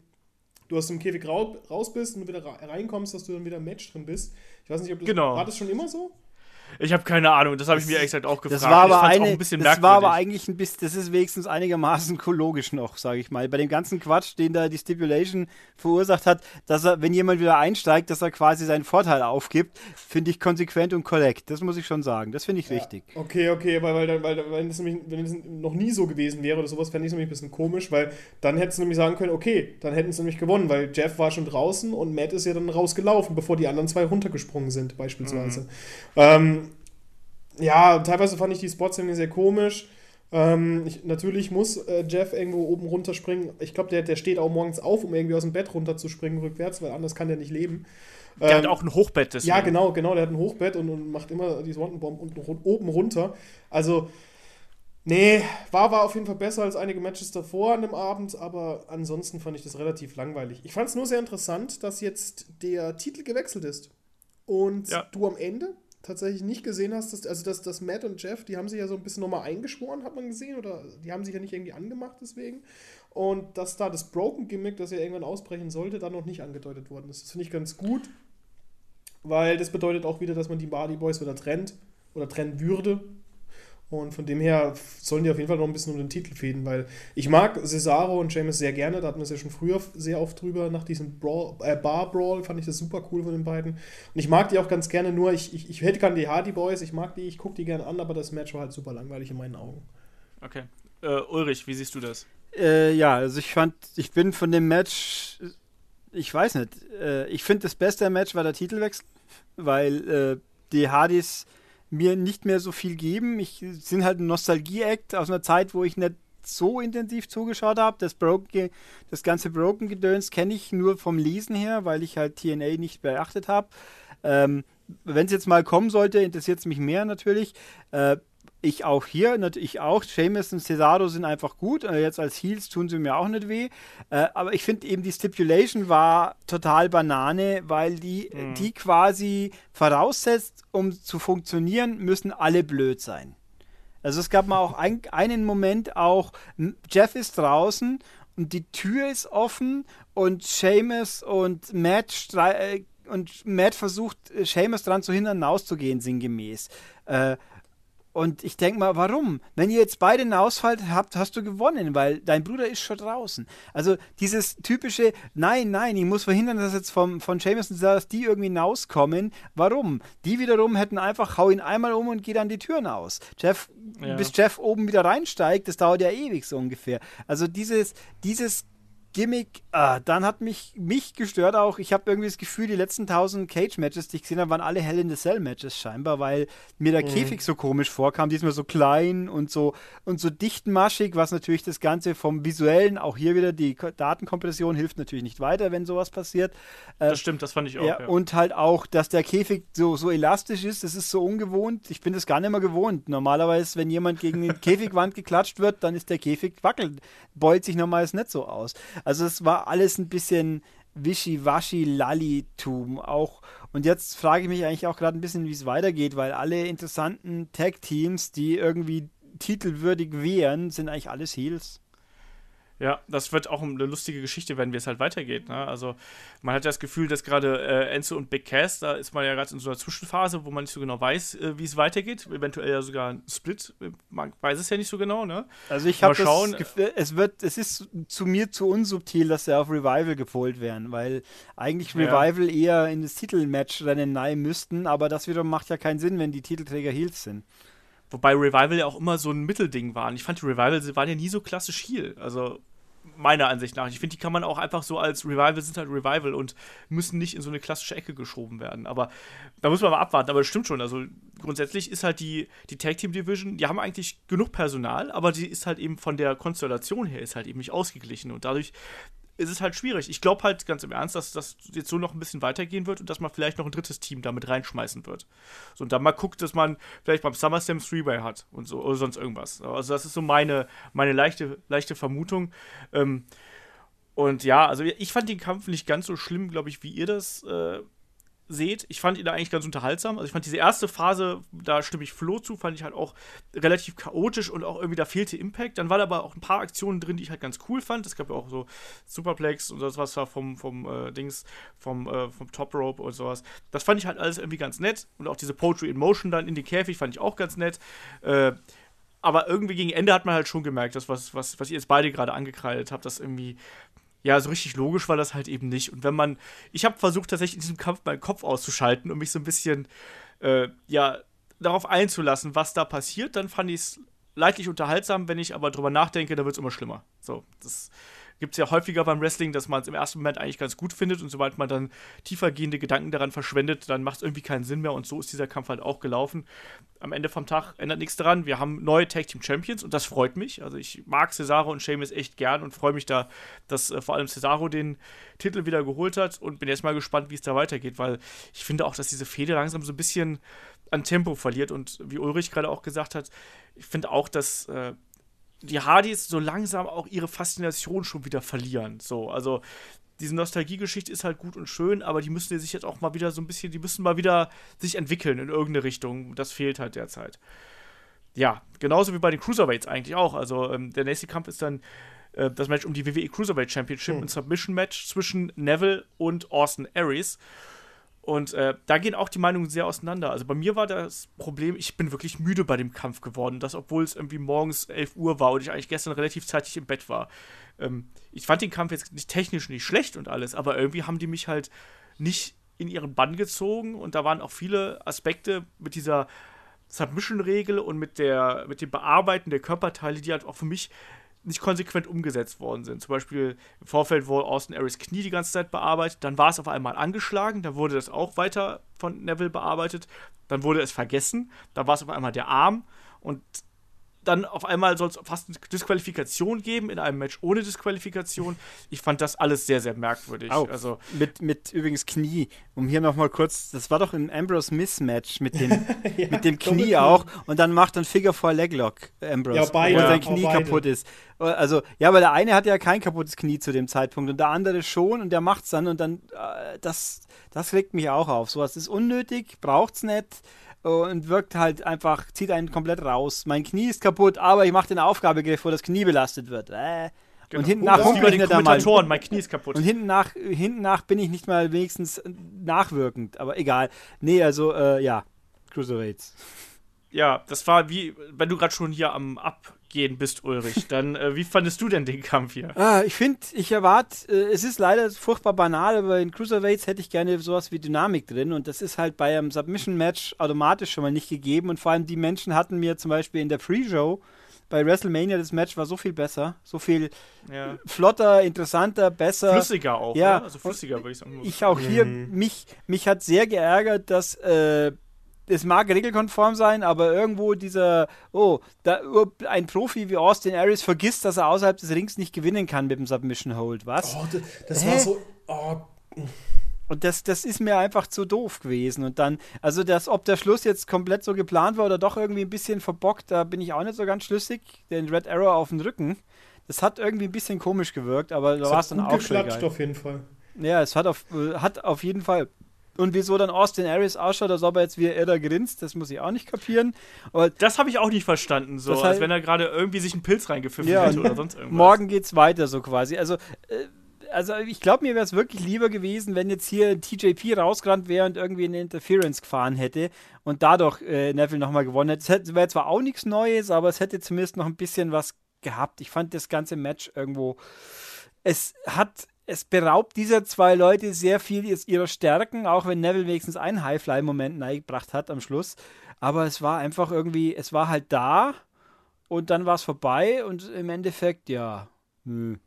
du aus dem Käfig raus bist und wieder reinkommst, dass du dann wieder im Match drin bist. Ich weiß nicht, ob das, genau. war das schon immer so? Ich habe keine Ahnung, das habe ich mir ehrlich gesagt auch gefragt. Das war aber, eine, ein das war aber eigentlich ein bisschen, das ist wenigstens einigermaßen logisch noch, sage ich mal. Bei dem ganzen Quatsch, den da die Stipulation verursacht hat, dass er, wenn jemand wieder einsteigt, dass er quasi seinen Vorteil aufgibt, finde ich konsequent und korrekt. Das muss ich schon sagen. Das finde ich ja. richtig. Okay, okay, weil, weil, weil, weil das nämlich, wenn es noch nie so gewesen wäre oder sowas, fände ich es nämlich ein bisschen komisch, weil dann hätten sie nämlich sagen können, okay, dann hätten sie nämlich gewonnen, weil Jeff war schon draußen und Matt ist ja dann rausgelaufen, bevor die anderen zwei runtergesprungen sind, beispielsweise. Mhm. Ähm, ja, teilweise fand ich die Spots irgendwie sehr komisch. Ähm, ich, natürlich muss äh, Jeff irgendwo oben runterspringen. Ich glaube, der, der steht auch morgens auf, um irgendwie aus dem Bett runterzuspringen rückwärts, weil anders kann der nicht leben. Der ähm, hat auch ein Hochbett. Deswegen. Ja, genau, genau. Der hat ein Hochbett und, und macht immer die Swanton-Bomb unten oben runter. Also, nee, war, war auf jeden Fall besser als einige Matches davor an dem Abend, aber ansonsten fand ich das relativ langweilig. Ich fand es nur sehr interessant, dass jetzt der Titel gewechselt ist. Und ja. du am Ende tatsächlich nicht gesehen hast, dass, also dass, dass Matt und Jeff, die haben sich ja so ein bisschen nochmal eingeschworen, hat man gesehen, oder die haben sich ja nicht irgendwie angemacht deswegen. Und dass da das Broken Gimmick, das ja irgendwann ausbrechen sollte, dann noch nicht angedeutet worden ist. Das finde ich ganz gut, weil das bedeutet auch wieder, dass man die Bardi Boys wieder trennt oder trennen würde. Und von dem her sollen die auf jeden Fall noch ein bisschen um den Titel fäden, weil ich mag Cesaro und James sehr gerne. Da hatten wir es ja schon früher sehr oft drüber. Nach diesem Brawl, äh, Bar Brawl fand ich das super cool von den beiden. Und ich mag die auch ganz gerne, nur ich, ich, ich hätte gerne die Hardy Boys, ich mag die, ich gucke die gerne an, aber das Match war halt super langweilig in meinen Augen. Okay. Äh, Ulrich, wie siehst du das? Äh, ja, also ich fand, ich bin von dem Match, ich weiß nicht, äh, ich finde das beste Match war der Titelwechsel, weil äh, die Hardys mir nicht mehr so viel geben. Ich sind halt ein Nostalgie-Act aus einer Zeit, wo ich nicht so intensiv zugeschaut habe. Das, Broken, das ganze Broken-Gedöns kenne ich nur vom Lesen her, weil ich halt TNA nicht beachtet habe. Ähm, Wenn es jetzt mal kommen sollte, interessiert es mich mehr natürlich. Äh, ich auch hier, natürlich auch. Seamus und Cesaro sind einfach gut. Äh, jetzt als Heels tun sie mir auch nicht weh. Äh, aber ich finde eben, die Stipulation war total Banane, weil die, mhm. die quasi voraussetzt, um zu funktionieren, müssen alle blöd sein. Also es gab mal auch ein, einen Moment auch, Jeff ist draußen und die Tür ist offen und Seamus und Matt äh, und Matt versucht, Seamus dran zu hindern, rauszugehen, sinngemäß. Äh, und ich denke mal, warum? Wenn ihr jetzt beide einen Ausfall habt, hast du gewonnen, weil dein Bruder ist schon draußen. Also dieses typische, nein, nein, ich muss verhindern, dass jetzt vom, von Jameson, dass die irgendwie hinauskommen. Warum? Die wiederum hätten einfach, hau ihn einmal um und geh dann die Türen aus. Jeff, ja. bis Jeff oben wieder reinsteigt, das dauert ja ewig so ungefähr. Also dieses, dieses Gimmick, ah, dann hat mich, mich gestört auch. Ich habe irgendwie das Gefühl, die letzten 1000 Cage-Matches, die ich gesehen habe, waren alle Hell in the Cell-Matches scheinbar, weil mir der mhm. Käfig so komisch vorkam. Diesmal so klein und so und so dichtmaschig, was natürlich das Ganze vom Visuellen, auch hier wieder die Datenkompression hilft natürlich nicht weiter, wenn sowas passiert. Äh, das stimmt, das fand ich auch. Ja, ja. Und halt auch, dass der Käfig so, so elastisch ist, das ist so ungewohnt. Ich bin das gar nicht mehr gewohnt. Normalerweise, wenn jemand gegen eine Käfigwand geklatscht wird, dann ist der Käfig wackelt, beult sich normalerweise nicht so aus. Also es war alles ein bisschen Wischi-Waschi-Lallitum auch. Und jetzt frage ich mich eigentlich auch gerade ein bisschen, wie es weitergeht, weil alle interessanten Tag-Teams, die irgendwie titelwürdig wären, sind eigentlich alles Heels. Ja, das wird auch eine lustige Geschichte werden, wie es halt weitergeht. Ne? Also man hat ja das Gefühl, dass gerade äh, Enzo und Big Cass, da ist man ja gerade in so einer Zwischenphase, wo man nicht so genau weiß, äh, wie es weitergeht. Eventuell ja sogar ein Split, man weiß es ja nicht so genau. Ne? Also ich habe das Gefühl, es wird, es ist zu mir zu unsubtil, dass sie auf Revival gepolt werden, weil eigentlich Revival ja. eher in das Titelmatch rennen nein müssten, aber das wiederum macht ja keinen Sinn, wenn die Titelträger Heels sind. Wobei Revival ja auch immer so ein Mittelding waren. Ich fand die Revival waren ja nie so klassisch Heal. Also meiner Ansicht nach. Ich finde, die kann man auch einfach so als Revival sind halt Revival und müssen nicht in so eine klassische Ecke geschoben werden. Aber da muss man mal abwarten. Aber das stimmt schon. Also grundsätzlich ist halt die, die Tag Team Division, die haben eigentlich genug Personal, aber die ist halt eben von der Konstellation her ist halt eben nicht ausgeglichen. Und dadurch ist es halt schwierig. Ich glaube halt ganz im Ernst, dass das jetzt so noch ein bisschen weitergehen wird und dass man vielleicht noch ein drittes Team damit reinschmeißen wird. So, und dann mal guckt, dass man vielleicht beim SummerSlam Three-Way hat und so oder sonst irgendwas. Also das ist so meine, meine leichte, leichte Vermutung. Ähm, und ja, also ich fand den Kampf nicht ganz so schlimm, glaube ich, wie ihr das äh, seht. Ich fand ihn da eigentlich ganz unterhaltsam. Also ich fand diese erste Phase, da stimme ich Flo zu, fand ich halt auch relativ chaotisch und auch irgendwie da fehlte Impact. Dann waren aber auch ein paar Aktionen drin, die ich halt ganz cool fand. Es gab ja auch so Superplex und das was war vom, vom äh, Dings, vom, äh, vom Top Rope und sowas. Das fand ich halt alles irgendwie ganz nett. Und auch diese Poetry in Motion dann in die Käfig fand ich auch ganz nett. Äh, aber irgendwie gegen Ende hat man halt schon gemerkt, dass was, was, was ihr jetzt beide gerade angekreidet habt, dass irgendwie ja, so richtig logisch war das halt eben nicht. Und wenn man, ich habe versucht tatsächlich in diesem Kampf meinen Kopf auszuschalten und mich so ein bisschen, äh, ja, darauf einzulassen, was da passiert, dann fand ich es leidlich unterhaltsam. Wenn ich aber drüber nachdenke, dann wird es immer schlimmer. So, das gibt es ja häufiger beim Wrestling, dass man es im ersten Moment eigentlich ganz gut findet und sobald man dann tiefergehende Gedanken daran verschwendet, dann macht es irgendwie keinen Sinn mehr und so ist dieser Kampf halt auch gelaufen. Am Ende vom Tag ändert nichts daran. Wir haben neue Tag Team Champions und das freut mich. Also ich mag Cesaro und Sheamus echt gern und freue mich da, dass äh, vor allem Cesaro den Titel wieder geholt hat und bin jetzt mal gespannt, wie es da weitergeht, weil ich finde auch, dass diese Fehde langsam so ein bisschen an Tempo verliert und wie Ulrich gerade auch gesagt hat, ich finde auch, dass äh, die Hardys so langsam auch ihre Faszination schon wieder verlieren. So, also diese Nostalgiegeschichte ist halt gut und schön, aber die müssen sich jetzt auch mal wieder so ein bisschen, die müssen mal wieder sich entwickeln in irgendeine Richtung. Das fehlt halt derzeit. Ja, genauso wie bei den Cruiserweights eigentlich auch. Also ähm, der nächste Kampf ist dann äh, das Match um die WWE Cruiserweight Championship, hm. ein Submission-Match zwischen Neville und Austin Aries. Und äh, da gehen auch die Meinungen sehr auseinander. Also bei mir war das Problem, ich bin wirklich müde bei dem Kampf geworden. Das, obwohl es irgendwie morgens 11 Uhr war und ich eigentlich gestern relativ zeitig im Bett war. Ähm, ich fand den Kampf jetzt nicht technisch nicht schlecht und alles, aber irgendwie haben die mich halt nicht in ihren Bann gezogen und da waren auch viele Aspekte mit dieser Submission-Regel und mit, der, mit dem Bearbeiten der Körperteile, die halt auch für mich nicht konsequent umgesetzt worden sind. Zum Beispiel im Vorfeld wurde Austin Aries Knie die ganze Zeit bearbeitet, dann war es auf einmal angeschlagen, dann wurde das auch weiter von Neville bearbeitet, dann wurde es vergessen, dann war es auf einmal der Arm und dann auf einmal soll es fast eine Disqualifikation geben in einem Match ohne Disqualifikation. Ich fand das alles sehr, sehr merkwürdig. Auch. Also, mit, mit übrigens Knie, um hier nochmal kurz, das war doch ein Ambrose Mismatch mit dem, ja, mit dem Knie auch und dann macht ein Figure for Leglock Ambrose, ja, beide, wo sein Knie kaputt ist. Also, ja, aber der eine hatte ja kein kaputtes Knie zu dem Zeitpunkt und der andere schon und der macht's dann und dann, äh, das, das regt mich auch auf. Sowas ist unnötig, braucht's nicht und wirkt halt einfach, zieht einen komplett raus. Mein Knie ist kaputt, aber ich mache den Aufgabegriff, wo das Knie belastet wird. Äh. Genau. Und hinten nach humpel ich nicht einmal. Mein Knie ist kaputt. Und hinten nach, hinten nach bin ich nicht mal wenigstens nachwirkend, aber egal. Nee, also, äh, ja, Cruiserweights. Ja, das war wie, wenn du gerade schon hier am Abgehen bist, Ulrich, dann äh, wie fandest du denn den Kampf hier? Ah, ich finde, ich erwarte, äh, es ist leider furchtbar banal, aber in Cruiserweights hätte ich gerne sowas wie Dynamik drin und das ist halt bei einem Submission-Match automatisch schon mal nicht gegeben und vor allem die Menschen hatten mir zum Beispiel in der Pre-Show bei WrestleMania das Match war so viel besser, so viel ja. flotter, interessanter, besser. Flüssiger auch, ja. Oder? Also flüssiger würde ich sagen. Ich auch hier, mhm. mich, mich hat sehr geärgert, dass äh, es mag regelkonform sein, aber irgendwo dieser, oh, da, ein Profi wie Austin Aries vergisst, dass er außerhalb des Rings nicht gewinnen kann mit dem Submission Hold. Was? Oh, das, das war so. Oh. Und das, das ist mir einfach zu doof gewesen. Und dann, also das, ob der Schluss jetzt komplett so geplant war oder doch irgendwie ein bisschen verbockt, da bin ich auch nicht so ganz schlüssig. Den Red Arrow auf den Rücken, das hat irgendwie ein bisschen komisch gewirkt, aber da war es dann auch schon. auf jeden Fall. Ja, es hat auf, hat auf jeden Fall und wieso dann Austin Aries ausschaut, als ob er jetzt wie irrer grinst, das muss ich auch nicht kapieren. Aber das habe ich auch nicht verstanden, so als wenn er gerade irgendwie sich einen Pilz reingepfiffen ja, hätte oder sonst irgendwas. Morgen geht's weiter, so quasi. Also, äh, also ich glaube, mir wäre es wirklich lieber gewesen, wenn jetzt hier TJP rausgerannt wäre und irgendwie eine Interference gefahren hätte und dadurch äh, Neville nochmal gewonnen hätte. Es wäre zwar auch nichts Neues, aber es hätte zumindest noch ein bisschen was gehabt. Ich fand das ganze Match irgendwo. Es hat es beraubt dieser zwei Leute sehr viel ihrer Stärken, auch wenn Neville wenigstens einen Highfly-Moment eingebracht hat am Schluss. Aber es war einfach irgendwie, es war halt da und dann war es vorbei und im Endeffekt, ja, hm.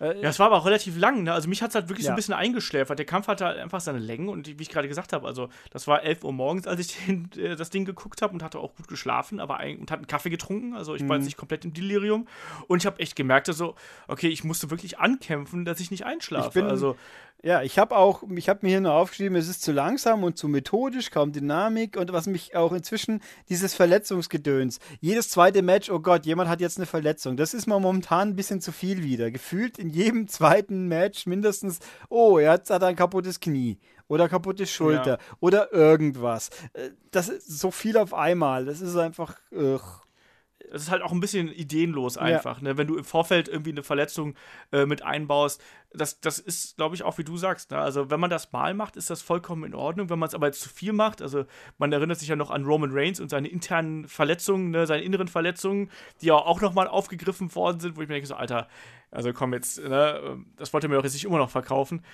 Äh, ja, es war aber auch relativ lang, ne? Also mich hat es halt wirklich ja. so ein bisschen eingeschläfert. Der Kampf hatte halt einfach seine Längen und wie ich gerade gesagt habe, also das war 11 Uhr morgens, als ich den, äh, das Ding geguckt habe und hatte auch gut geschlafen, aber ein, und hatte einen Kaffee getrunken, also ich mhm. war jetzt mhm. nicht komplett im Delirium und ich habe echt gemerkt, also okay, ich musste wirklich ankämpfen, dass ich nicht einschlafe. Ich bin, also ja, ich habe auch, ich habe mir hier nur aufgeschrieben, es ist zu langsam und zu methodisch, kaum Dynamik und was mich auch inzwischen, dieses Verletzungsgedöns. Jedes zweite Match, oh Gott, jemand hat jetzt eine Verletzung. Das ist mir momentan ein bisschen zu viel wieder. Gefühlt in jedem zweiten Match mindestens, oh, jetzt hat er ein kaputtes Knie oder kaputte Schulter ja. oder irgendwas. Äh, das ist so viel auf einmal. Das ist einfach. Ugh es ist halt auch ein bisschen ideenlos einfach, ja. ne? wenn du im Vorfeld irgendwie eine Verletzung äh, mit einbaust. Das, das ist, glaube ich, auch wie du sagst. Ne? Also, wenn man das mal macht, ist das vollkommen in Ordnung. Wenn man es aber jetzt zu viel macht, also man erinnert sich ja noch an Roman Reigns und seine internen Verletzungen, ne? seine inneren Verletzungen, die ja auch nochmal aufgegriffen worden sind, wo ich mir denke, so, Alter, also komm jetzt, ne? das wollte mir doch jetzt nicht immer noch verkaufen.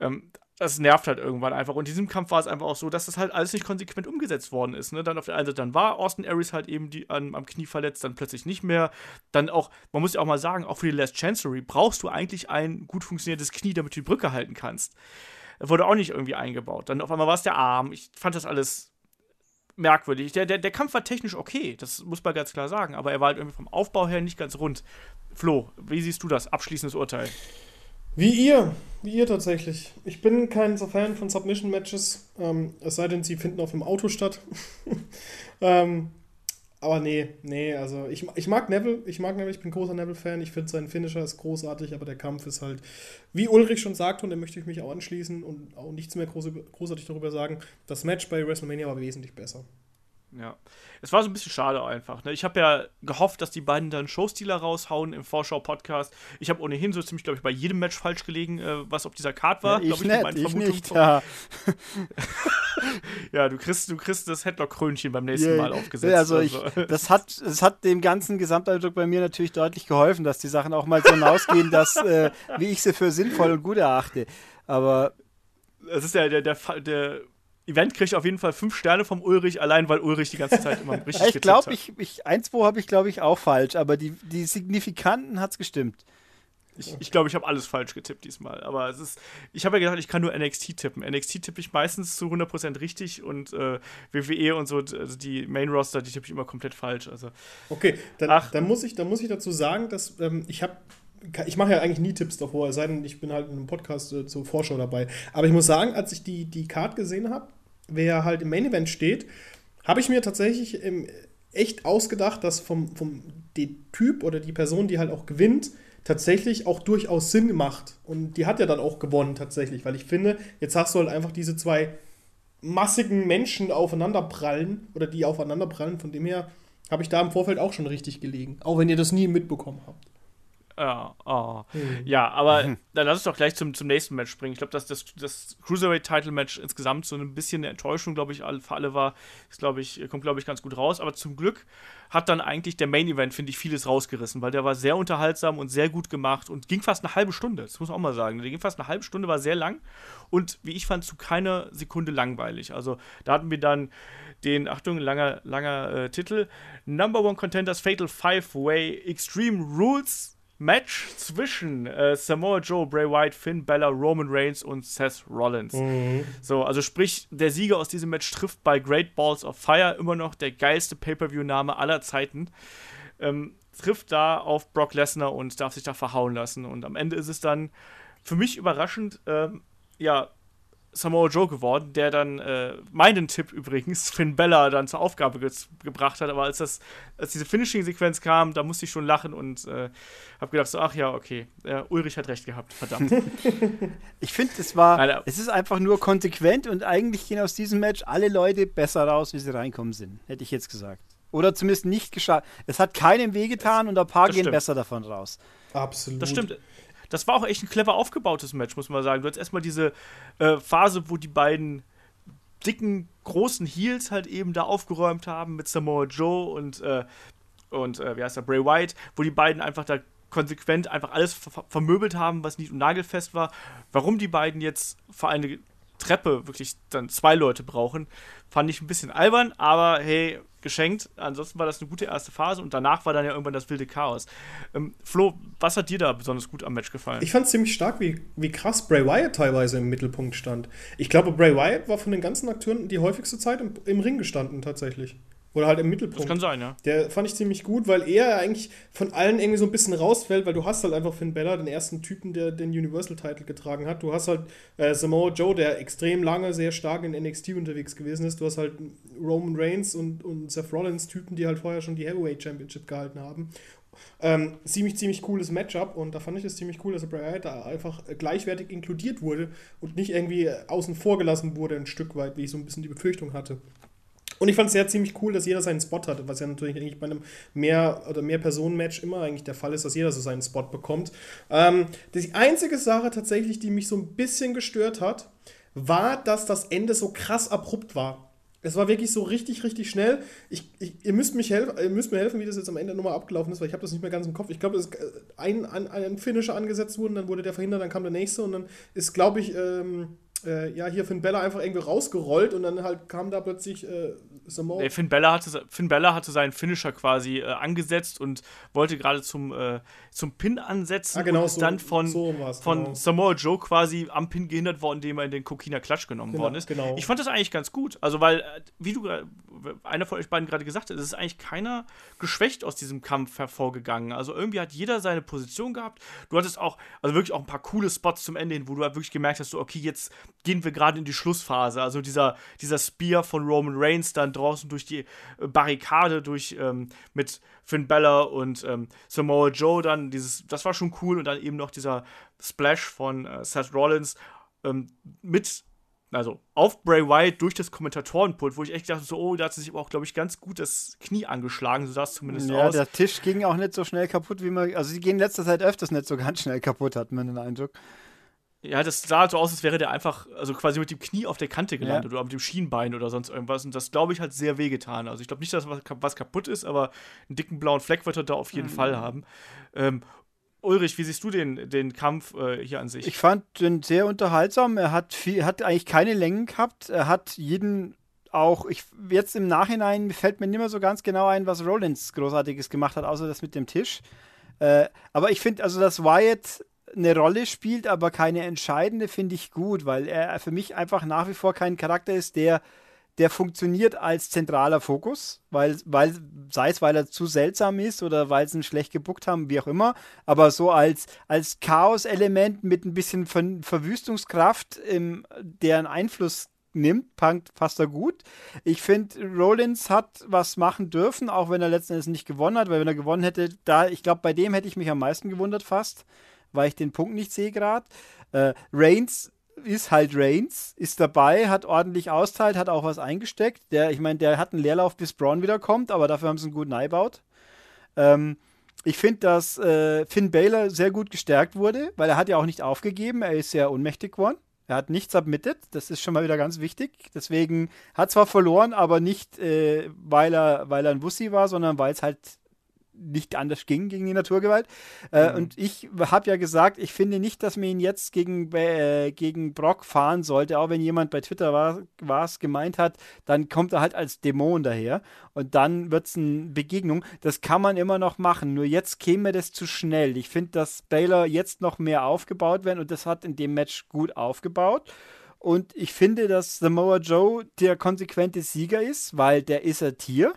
Ähm, das nervt halt irgendwann einfach. Und in diesem Kampf war es einfach auch so, dass das halt alles nicht konsequent umgesetzt worden ist. Ne? Dann auf der einen Seite, dann war Austin Aries halt eben die, an, am Knie verletzt, dann plötzlich nicht mehr. Dann auch, man muss ja auch mal sagen, auch für die Last Chancery brauchst du eigentlich ein gut funktionierendes Knie, damit du die Brücke halten kannst. Wurde auch nicht irgendwie eingebaut. Dann auf einmal war es der Arm. Ich fand das alles merkwürdig. Der, der, der Kampf war technisch okay, das muss man ganz klar sagen, aber er war halt irgendwie vom Aufbau her nicht ganz rund. Flo, wie siehst du das? Abschließendes Urteil. Wie ihr, wie ihr tatsächlich. Ich bin kein so Fan von Submission-Matches, ähm, es sei denn, sie finden auf dem Auto statt. ähm, aber nee, nee, also ich, ich mag Neville, ich mag Neville, ich bin großer Neville-Fan, ich finde sein Finisher ist großartig, aber der Kampf ist halt, wie Ulrich schon sagte, und da möchte ich mich auch anschließen und auch nichts mehr groß, großartig darüber sagen, das Match bei WrestleMania war wesentlich besser. Ja. Es war so ein bisschen schade einfach. Ne? Ich habe ja gehofft, dass die beiden dann Showstealer raushauen im Vorschau-Podcast. Ich habe ohnehin so ziemlich, glaube ich, bei jedem Match falsch gelegen, äh, was auf dieser Card war. Ja, ich, ich, nicht, ich nicht, ja. ja, du kriegst, du kriegst das Headlock-Krönchen beim nächsten yeah. Mal aufgesetzt. Ja, also, also. Ich, das, hat, das hat dem ganzen Gesamteindruck bei mir natürlich deutlich geholfen, dass die Sachen auch mal so hinausgehen, dass, äh, wie ich sie für sinnvoll und gut erachte. Aber es ist ja der, der, der Event kriegt auf jeden Fall fünf Sterne vom Ulrich, allein weil Ulrich die ganze Zeit immer richtig Ich glaube, ich, ich, ein, zwei habe ich, glaube ich, auch falsch, aber die, die Signifikanten hat es gestimmt. Ich glaube, ich, glaub, ich habe alles falsch getippt diesmal. Aber es ist, ich habe ja gedacht, ich kann nur NXT tippen. NXT tippe ich meistens zu 100% richtig und äh, WWE und so, also die Main Roster, die tippe ich immer komplett falsch. Also, okay, dann, Ach, dann, muss, ich, dann muss ich dazu sagen, dass ähm, ich habe ich mache ja eigentlich nie Tipps davor, es sei denn, ich bin halt in einem Podcast äh, zur Vorschau dabei. Aber ich muss sagen, als ich die, die Card gesehen habe, wer halt im Main Event steht, habe ich mir tatsächlich ähm, echt ausgedacht, dass vom, vom der Typ oder die Person, die halt auch gewinnt, tatsächlich auch durchaus Sinn macht. Und die hat ja dann auch gewonnen tatsächlich, weil ich finde, jetzt hast du halt einfach diese zwei massigen Menschen aufeinanderprallen oder die aufeinanderprallen. Von dem her habe ich da im Vorfeld auch schon richtig gelegen, auch wenn ihr das nie mitbekommen habt. Ja, oh. hm. ja aber hm. dann lass uns doch gleich zum, zum nächsten Match springen. Ich glaube, dass das, das Cruiserweight-Title-Match insgesamt so ein bisschen eine Enttäuschung, glaube ich, für alle war. Ist, glaube ich, kommt, glaube ich, ganz gut raus. Aber zum Glück hat dann eigentlich der Main-Event, finde ich, vieles rausgerissen, weil der war sehr unterhaltsam und sehr gut gemacht und ging fast eine halbe Stunde. Das muss man auch mal sagen. Der ging fast eine halbe Stunde, war sehr lang und wie ich fand, zu keiner Sekunde langweilig. Also da hatten wir dann den, Achtung, langer, langer äh, Titel, Number One Contenders Fatal Five-Way Extreme Rules Match zwischen äh, Samoa Joe, Bray Wyatt, Finn Bella, Roman Reigns und Seth Rollins. Mhm. So, also sprich, der Sieger aus diesem Match trifft bei Great Balls of Fire immer noch der geilste Pay-Per-View-Name aller Zeiten. Ähm, trifft da auf Brock Lesnar und darf sich da verhauen lassen. Und am Ende ist es dann für mich überraschend, ähm, ja, Samoa Joe geworden, der dann äh, meinen Tipp übrigens, Finn Bella, dann zur Aufgabe ge gebracht hat. Aber als, das, als diese Finishing-Sequenz kam, da musste ich schon lachen und äh, habe gedacht, so, ach ja, okay, äh, Ulrich hat recht gehabt, verdammt. ich finde, es war, Nein, es ist einfach nur konsequent und eigentlich gehen aus diesem Match alle Leute besser raus, wie sie reinkommen sind, hätte ich jetzt gesagt. Oder zumindest nicht geschafft. Es hat keinem wehgetan und ein paar gehen besser davon raus. Absolut. Das stimmt das war auch echt ein clever aufgebautes Match, muss man sagen. Du hattest erstmal diese äh, Phase, wo die beiden dicken, großen Heels halt eben da aufgeräumt haben mit Samoa Joe und, äh, und äh, wie heißt der, Bray Wyatt, wo die beiden einfach da konsequent einfach alles ver vermöbelt haben, was nicht und nagelfest war. Warum die beiden jetzt vor eine Treppe wirklich dann zwei Leute brauchen, fand ich ein bisschen albern, aber hey, geschenkt. Ansonsten war das eine gute erste Phase und danach war dann ja irgendwann das wilde Chaos. Ähm, Flo, was hat dir da besonders gut am Match gefallen? Ich fand es ziemlich stark, wie, wie krass Bray Wyatt teilweise im Mittelpunkt stand. Ich glaube, Bray Wyatt war von den ganzen Akteuren die häufigste Zeit im, im Ring gestanden, tatsächlich. Oder halt im Mittelpunkt. Das kann sein, ja. Der fand ich ziemlich gut, weil er eigentlich von allen irgendwie so ein bisschen rausfällt, weil du hast halt einfach Finn Bella, den ersten Typen, der den Universal-Title getragen hat. Du hast halt äh, Samoa Joe, der extrem lange, sehr stark in NXT unterwegs gewesen ist. Du hast halt Roman Reigns und, und Seth Rollins, Typen, die halt vorher schon die Heavyweight Championship gehalten haben. Ähm, ziemlich, ziemlich cooles Matchup und da fand ich es ziemlich cool, dass Bray Wyatt da einfach gleichwertig inkludiert wurde und nicht irgendwie außen vor gelassen wurde, ein Stück weit, wie ich so ein bisschen die Befürchtung hatte. Und ich fand es sehr ziemlich cool, dass jeder seinen Spot hatte, was ja natürlich eigentlich bei einem mehr- oder mehr Personen-Match immer eigentlich der Fall ist, dass jeder so seinen Spot bekommt. Ähm, die einzige Sache tatsächlich, die mich so ein bisschen gestört hat, war, dass das Ende so krass abrupt war. Es war wirklich so richtig, richtig schnell. Ich, ich, ihr, müsst mich ihr müsst mir helfen, wie das jetzt am Ende nochmal abgelaufen ist, weil ich habe das nicht mehr ganz im Kopf. Ich glaube, äh, ein, ein, ein Finisher angesetzt worden, dann wurde der verhindert, dann kam der nächste und dann ist, glaube ich, ähm, äh, ja, hier Finn Bella einfach irgendwie rausgerollt und dann halt kam da plötzlich äh, Samoa. Nee, Finn, Bella hatte, Finn Bella hatte seinen Finisher quasi äh, angesetzt und wollte gerade zum, äh, zum Pin ansetzen ah, genau, und ist so, dann von, so von genau. Samoa Joe quasi am Pin gehindert worden, indem er in den Kokina Klatsch genommen genau, worden ist. Genau. Ich fand das eigentlich ganz gut. Also, weil, äh, wie du einer von euch beiden gerade gesagt hat, es ist eigentlich keiner geschwächt aus diesem Kampf hervorgegangen. Also irgendwie hat jeder seine Position gehabt. Du hattest auch, also wirklich auch ein paar coole Spots zum Ende hin, wo du halt wirklich gemerkt hast, so, okay, jetzt gehen wir gerade in die Schlussphase. Also dieser, dieser Spear von Roman Reigns dann draußen durch die äh, Barrikade, durch ähm, mit Finn Bella und ähm, Samoa Joe dann, dieses, das war schon cool und dann eben noch dieser Splash von äh, Seth Rollins ähm, mit also auf Bray Wyatt durch das Kommentatorenpult, wo ich echt dachte, so, oh, da hat sie sich aber auch, glaube ich, ganz gut das Knie angeschlagen, so sah es zumindest ja, aus. Ja, der Tisch ging auch nicht so schnell kaputt, wie man, also sie gehen in letzter Zeit öfters nicht so ganz schnell kaputt, hat man den Eindruck. Ja, das sah halt so aus, als wäre der einfach, also quasi mit dem Knie auf der Kante gelandet ja. oder mit dem Schienbein oder sonst irgendwas. Und das, glaube ich, hat sehr wehgetan. Also ich glaube nicht, dass was, was, kaputt ist, aber einen dicken blauen Fleck wird er da auf jeden mhm. Fall haben. Ähm, Ulrich, wie siehst du den, den Kampf äh, hier an sich? Ich fand den sehr unterhaltsam. Er hat, viel, hat eigentlich keine Längen gehabt. Er hat jeden auch, ich, jetzt im Nachhinein fällt mir nicht mehr so ganz genau ein, was Rollins Großartiges gemacht hat, außer das mit dem Tisch. Äh, aber ich finde, also, dass Wyatt eine Rolle spielt, aber keine entscheidende, finde ich gut, weil er für mich einfach nach wie vor kein Charakter ist, der der funktioniert als zentraler Fokus, weil, weil, sei es, weil er zu seltsam ist oder weil sie ihn schlecht gebuckt haben, wie auch immer, aber so als, als Chaos-Element mit ein bisschen Ver Verwüstungskraft, im, deren Einfluss nimmt, passt er gut. Ich finde, Rollins hat was machen dürfen, auch wenn er letzten Endes nicht gewonnen hat, weil wenn er gewonnen hätte, da, ich glaube, bei dem hätte ich mich am meisten gewundert fast, weil ich den Punkt nicht sehe gerade. Äh, Reigns ist halt Reigns, ist dabei, hat ordentlich austeilt, hat auch was eingesteckt. Der, ich meine, der hat einen Leerlauf, bis Braun wiederkommt, aber dafür haben sie einen guten eingebaut. Ähm, ich finde, dass äh, Finn Baylor sehr gut gestärkt wurde, weil er hat ja auch nicht aufgegeben, er ist sehr ohnmächtig geworden. Er hat nichts submitted, das ist schon mal wieder ganz wichtig. Deswegen hat zwar verloren, aber nicht, äh, weil, er, weil er ein Wussi war, sondern weil es halt nicht anders ging gegen die Naturgewalt. Äh, mhm. Und ich habe ja gesagt, ich finde nicht, dass man ihn jetzt gegen, äh, gegen Brock fahren sollte, auch wenn jemand bei Twitter war es gemeint hat, dann kommt er halt als Dämon daher und dann wird es eine Begegnung. Das kann man immer noch machen, nur jetzt käme das zu schnell. Ich finde, dass Baylor jetzt noch mehr aufgebaut werden und das hat in dem Match gut aufgebaut. Und ich finde, dass Samoa Joe der konsequente Sieger ist, weil der ist ein Tier.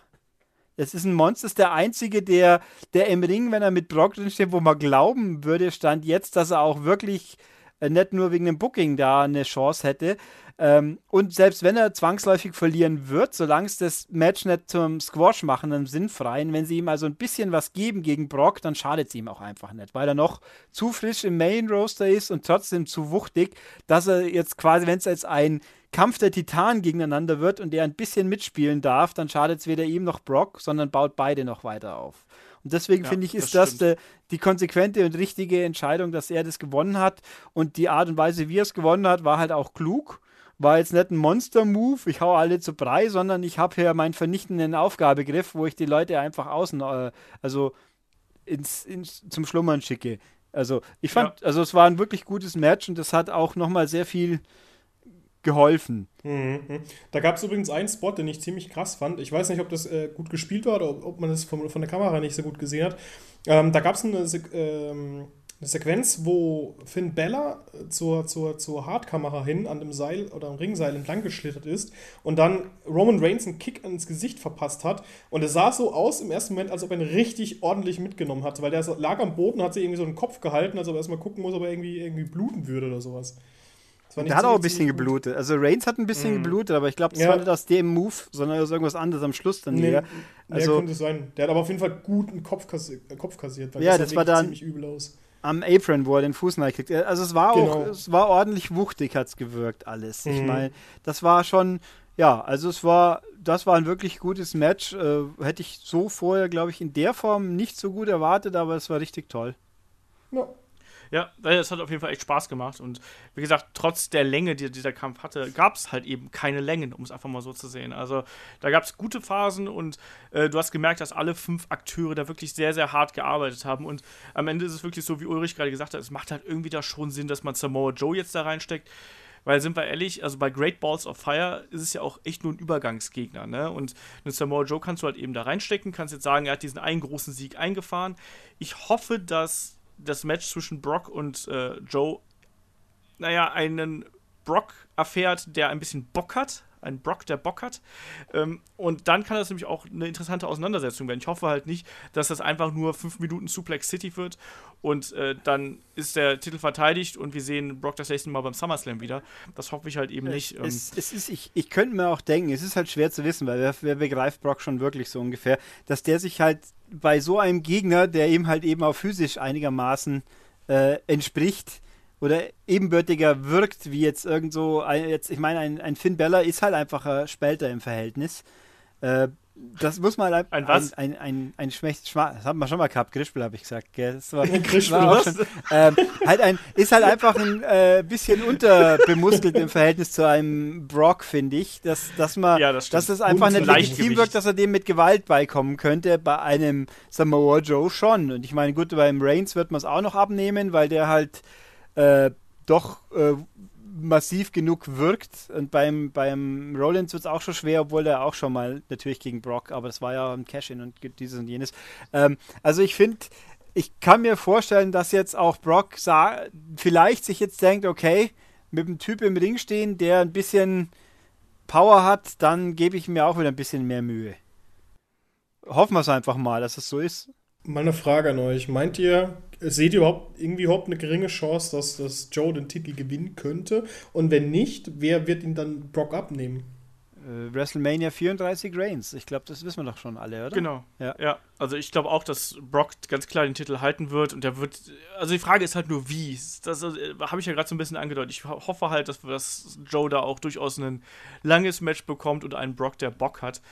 Es ist ein Monster, ist der einzige, der, der im Ring, wenn er mit Brock drin steht, wo man glauben würde, stand jetzt, dass er auch wirklich äh, nicht nur wegen dem Booking da eine Chance hätte. Ähm, und selbst wenn er zwangsläufig verlieren wird, solange es das Match nicht zum Squash machen, im Sinnfreien, wenn sie ihm also ein bisschen was geben gegen Brock, dann schadet es ihm auch einfach nicht, weil er noch zu frisch im Main Roaster ist und trotzdem zu wuchtig, dass er jetzt quasi, wenn es jetzt ein Kampf der Titanen gegeneinander wird und der ein bisschen mitspielen darf, dann schadet es weder ihm noch Brock, sondern baut beide noch weiter auf. Und deswegen ja, finde ich, ist das, das die konsequente und richtige Entscheidung, dass er das gewonnen hat. Und die Art und Weise, wie er es gewonnen hat, war halt auch klug. War jetzt nicht ein Monster-Move, ich hau alle zu Brei, sondern ich habe hier meinen vernichtenden Aufgabegriff, wo ich die Leute einfach außen, äh, also ins, ins, zum Schlummern schicke. Also ich fand, ja. also es war ein wirklich gutes Match und das hat auch nochmal sehr viel geholfen. Mhm. Da gab es übrigens einen Spot, den ich ziemlich krass fand. Ich weiß nicht, ob das äh, gut gespielt war oder ob, man das von, der Kamera nicht so gut gesehen hat. Ähm, da gab es eine, ähm, eine, Sequenz, wo Finn Bella zur, zur, zur Hardkamera hin an dem Seil oder am Ringseil entlang geschlittert ist und dann Roman Reigns einen Kick ins Gesicht verpasst hat. Und es sah so aus im ersten Moment, als ob er ihn richtig ordentlich mitgenommen hat, weil der lag am Boden, hat sich irgendwie so einen Kopf gehalten, als ob er erstmal gucken muss, ob er irgendwie, irgendwie bluten würde oder sowas. Der hat auch ein bisschen geblutet. Also Reigns hat ein bisschen mm. geblutet, aber ich glaube, das ja. war nicht aus dem Move, sondern aus irgendwas anderes am Schluss dann nee. Also, nee, könnte sein. Der hat aber auf jeden Fall gut einen Kopf, kassi Kopf kassiert, weil ja, das, das war dann ziemlich übel aus. Am Apron, wo er den Fuß kriegt. Also es war genau. auch, es war ordentlich wuchtig, hat es gewirkt, alles. Mhm. Ich meine, das war schon, ja, also es war, das war ein wirklich gutes Match. Äh, hätte ich so vorher, glaube ich, in der Form nicht so gut erwartet, aber es war richtig toll. Ja, ja, es hat auf jeden Fall echt Spaß gemacht. Und wie gesagt, trotz der Länge, die dieser Kampf hatte, gab es halt eben keine Längen, um es einfach mal so zu sehen. Also da gab es gute Phasen und äh, du hast gemerkt, dass alle fünf Akteure da wirklich sehr, sehr hart gearbeitet haben. Und am Ende ist es wirklich so, wie Ulrich gerade gesagt hat, es macht halt irgendwie da schon Sinn, dass man Samoa Joe jetzt da reinsteckt. Weil, sind wir ehrlich, also bei Great Balls of Fire ist es ja auch echt nur ein Übergangsgegner, ne? Und einen Samoa Joe kannst du halt eben da reinstecken, kannst jetzt sagen, er hat diesen einen großen Sieg eingefahren. Ich hoffe, dass das Match zwischen Brock und äh, Joe, naja, einen Brock erfährt, der ein bisschen Bock hat. Ein Brock, der Bock hat. Ähm, und dann kann das nämlich auch eine interessante Auseinandersetzung werden. Ich hoffe halt nicht, dass das einfach nur 5 Minuten Suplex City wird und äh, dann ist der Titel verteidigt und wir sehen Brock das nächste Mal beim SummerSlam wieder. Das hoffe ich halt eben nicht. Ähm. Es, es, ist, ich, ich könnte mir auch denken, es ist halt schwer zu wissen, weil wer, wer begreift Brock schon wirklich so ungefähr, dass der sich halt bei so einem Gegner, der ihm halt eben auch physisch einigermaßen äh, entspricht oder ebenbürtiger wirkt, wie jetzt irgend so, ein, jetzt, ich meine, ein, ein Finn Bella ist halt einfach ein Spälter im Verhältnis. Äh, das muss man ein, ein, was? ein, ein, ein, ein das haben wir schon mal gehabt, Grischbel habe ich gesagt, gell? Das war, Grischbel, war schon, ähm, halt ein, ist halt einfach ein äh, bisschen unterbemuskelt im Verhältnis zu einem Brock, finde ich, dass, dass man, ja, das dass es einfach nicht legitim wirkt, dass er dem mit Gewalt beikommen könnte, bei einem Samoa Joe schon. Und ich meine, gut, beim Reigns wird man es auch noch abnehmen, weil der halt äh, doch äh, massiv genug wirkt. Und beim, beim Rollins wird es auch schon schwer, obwohl er auch schon mal natürlich gegen Brock, aber das war ja ein Cash-In und dieses und jenes. Ähm, also ich finde, ich kann mir vorstellen, dass jetzt auch Brock vielleicht sich jetzt denkt, okay, mit einem Typ im Ring stehen, der ein bisschen Power hat, dann gebe ich mir auch wieder ein bisschen mehr Mühe. Hoffen wir es einfach mal, dass es so ist. Mal eine Frage an euch. Meint ihr, seht ihr überhaupt irgendwie überhaupt eine geringe Chance, dass, dass Joe den Titel gewinnen könnte? Und wenn nicht, wer wird ihn dann Brock abnehmen? Äh, WrestleMania 34 Reigns. Ich glaube, das wissen wir doch schon alle, oder? Genau. Ja, ja. also ich glaube auch, dass Brock ganz klar den Titel halten wird und der wird. Also die Frage ist halt nur, wie. Das äh, habe ich ja gerade so ein bisschen angedeutet. Ich hoffe halt, dass, dass Joe da auch durchaus ein langes Match bekommt und einen Brock, der Bock hat.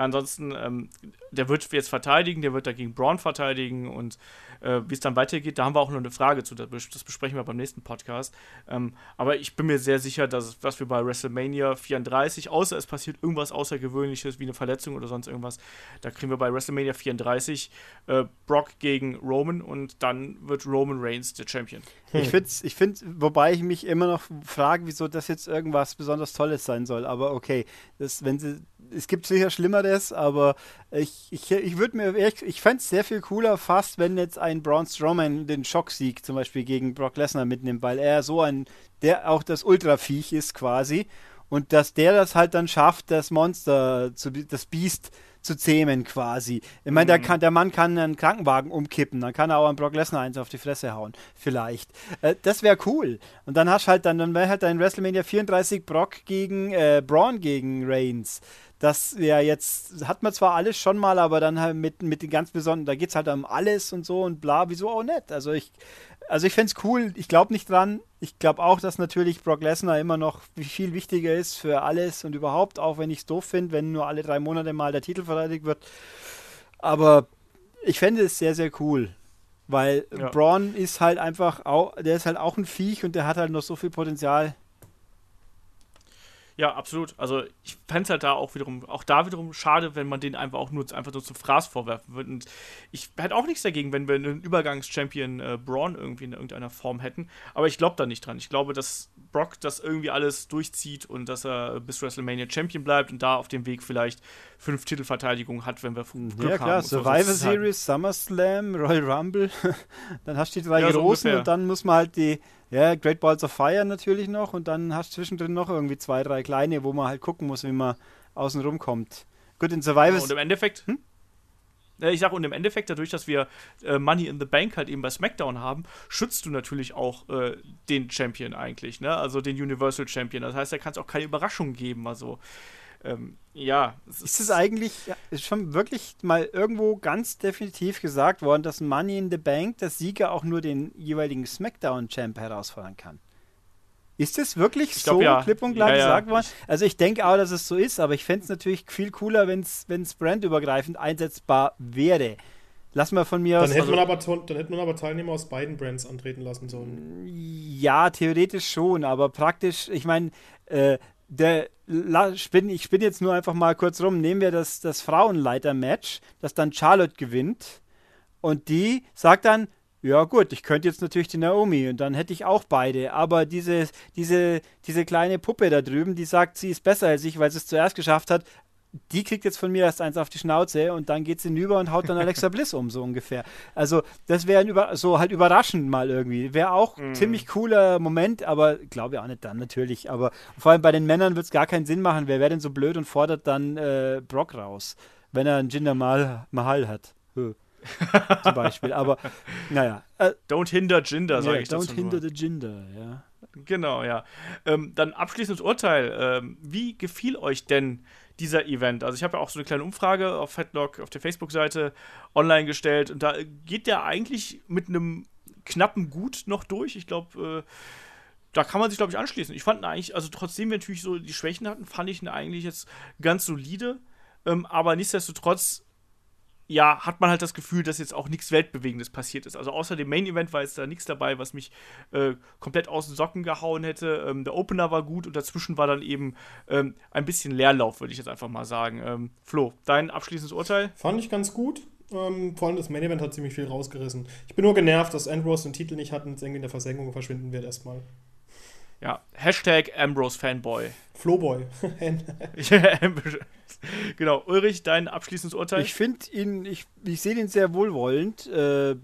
Ansonsten, ähm, der wird jetzt verteidigen, der wird dagegen Braun verteidigen und äh, wie es dann weitergeht, da haben wir auch noch eine Frage zu. Das besprechen wir beim nächsten Podcast. Ähm, aber ich bin mir sehr sicher, dass was wir bei WrestleMania 34, außer es passiert irgendwas Außergewöhnliches wie eine Verletzung oder sonst irgendwas, da kriegen wir bei WrestleMania 34 äh, Brock gegen Roman und dann wird Roman Reigns der Champion. Ich finde, ich find, wobei ich mich immer noch frage, wieso das jetzt irgendwas besonders Tolles sein soll. Aber okay, das, wenn sie, es gibt sicher Schlimmeres, aber ich, ich, ich würde mir, ich, ich fände es sehr viel cooler fast, wenn jetzt ein Braun Strowman den Schocksieg zum Beispiel gegen Brock Lesnar mitnimmt, weil er so ein, der auch das Ultraviech ist quasi und dass der das halt dann schafft, das Monster, zu, das Biest zu zähmen quasi. Ich meine, mhm. der, der Mann kann einen Krankenwagen umkippen, dann kann er auch einen Brock Lesnar eins auf die Fresse hauen, vielleicht. Äh, das wäre cool. Und dann hast halt dann, dann wäre halt dein WrestleMania 34 Brock gegen äh, Braun gegen Reigns. Das ja jetzt hat man zwar alles schon mal, aber dann halt mit, mit den ganz besonderen, da geht es halt um alles und so und bla, wieso auch nicht. Also ich also ich fände es cool, ich glaube nicht dran. Ich glaube auch, dass natürlich Brock Lesnar immer noch viel wichtiger ist für alles und überhaupt, auch wenn ich es doof finde, wenn nur alle drei Monate mal der Titel verteidigt wird. Aber ich fände es sehr, sehr cool. Weil ja. Braun ist halt einfach auch, der ist halt auch ein Viech und der hat halt noch so viel Potenzial. Ja, absolut. Also ich fände es halt da auch wiederum, auch da wiederum schade, wenn man den einfach auch nur einfach nur zum Fraß vorwerfen würde. Und ich hätte auch nichts dagegen, wenn wir einen Übergangs-Champion äh, Braun irgendwie in irgendeiner Form hätten. Aber ich glaube da nicht dran. Ich glaube, dass Brock das irgendwie alles durchzieht und dass er bis WrestleMania Champion bleibt und da auf dem Weg vielleicht fünf Titelverteidigungen hat, wenn wir Glück ja, klar, haben. Survivor so Series, SummerSlam, Royal Rumble. dann hast du die drei ja, großen so und dann muss man halt die ja, Great Balls of Fire natürlich noch und dann hast du zwischendrin noch irgendwie zwei, drei kleine, wo man halt gucken muss, wie man außen rumkommt. Gut, in Survivor. Ja, und im Endeffekt. Hm? Ich sag, und im Endeffekt, dadurch, dass wir äh, Money in the Bank halt eben bei SmackDown haben, schützt du natürlich auch äh, den Champion eigentlich, ne? Also den Universal Champion. Das heißt, da kann es auch keine Überraschung geben. Also, ähm, ja. Es ist es eigentlich ist schon wirklich mal irgendwo ganz definitiv gesagt worden, dass Money in the Bank, das Sieger auch nur den jeweiligen SmackDown-Champ herausfordern kann? Ist es wirklich glaub, so ja. klipp und klar ja, gesagt ja. worden? Also ich denke auch, dass es so ist, aber ich fände es natürlich viel cooler, wenn es brandübergreifend einsetzbar wäre. Lass mal von mir dann aus. Hätte also, man aber, dann hätte man aber Teilnehmer aus beiden Brands antreten lassen sollen. Ja, theoretisch schon, aber praktisch, ich meine, äh, der ich spinne ich spinn jetzt nur einfach mal kurz rum. Nehmen wir das, das Frauenleiter-Match, das dann Charlotte gewinnt. Und die sagt dann, ja gut, ich könnte jetzt natürlich die Naomi und dann hätte ich auch beide. Aber diese, diese, diese kleine Puppe da drüben, die sagt, sie ist besser als ich, weil sie es zuerst geschafft hat, die kriegt jetzt von mir erst eins auf die Schnauze und dann geht sie hinüber und haut dann Alexa Bliss um, so ungefähr. Also, das wäre so halt überraschend mal irgendwie. Wäre auch ein mm. ziemlich cooler Moment, aber glaube ich auch nicht dann natürlich. Aber vor allem bei den Männern wird es gar keinen Sinn machen. Wer wäre denn so blöd und fordert dann äh, Brock raus, wenn er einen Jinder Mahal, Mahal hat? Zum Beispiel. Aber naja. Äh, don't hinder Jinder, sage yeah, ich Don't hinder nur. the Jinder, ja. Genau, ja. Ähm, dann abschließendes Urteil. Ähm, wie gefiel euch denn dieser Event. Also ich habe ja auch so eine kleine Umfrage auf Headlock auf der Facebook-Seite online gestellt und da geht der eigentlich mit einem knappen Gut noch durch. Ich glaube, äh, da kann man sich, glaube ich, anschließen. Ich fand ihn eigentlich, also trotzdem wir natürlich so die Schwächen hatten, fand ich ihn eigentlich jetzt ganz solide. Ähm, aber nichtsdestotrotz ja, hat man halt das Gefühl, dass jetzt auch nichts Weltbewegendes passiert ist. Also außer dem Main Event war jetzt da nichts dabei, was mich äh, komplett aus den Socken gehauen hätte. Ähm, der Opener war gut und dazwischen war dann eben ähm, ein bisschen Leerlauf, würde ich jetzt einfach mal sagen. Ähm, Flo, dein abschließendes Urteil? Fand ich ganz gut. Ähm, vor allem das Main Event hat ziemlich viel rausgerissen. Ich bin nur genervt, dass Ambrose den Titel nicht hat und irgendwie in der Versenkung verschwinden wird erstmal. Ja, Hashtag Ambrose Fanboy. Flowboy. genau, Ulrich, dein abschließendes Urteil? Ich finde ihn, ich, ich sehe ihn sehr wohlwollend. Äh,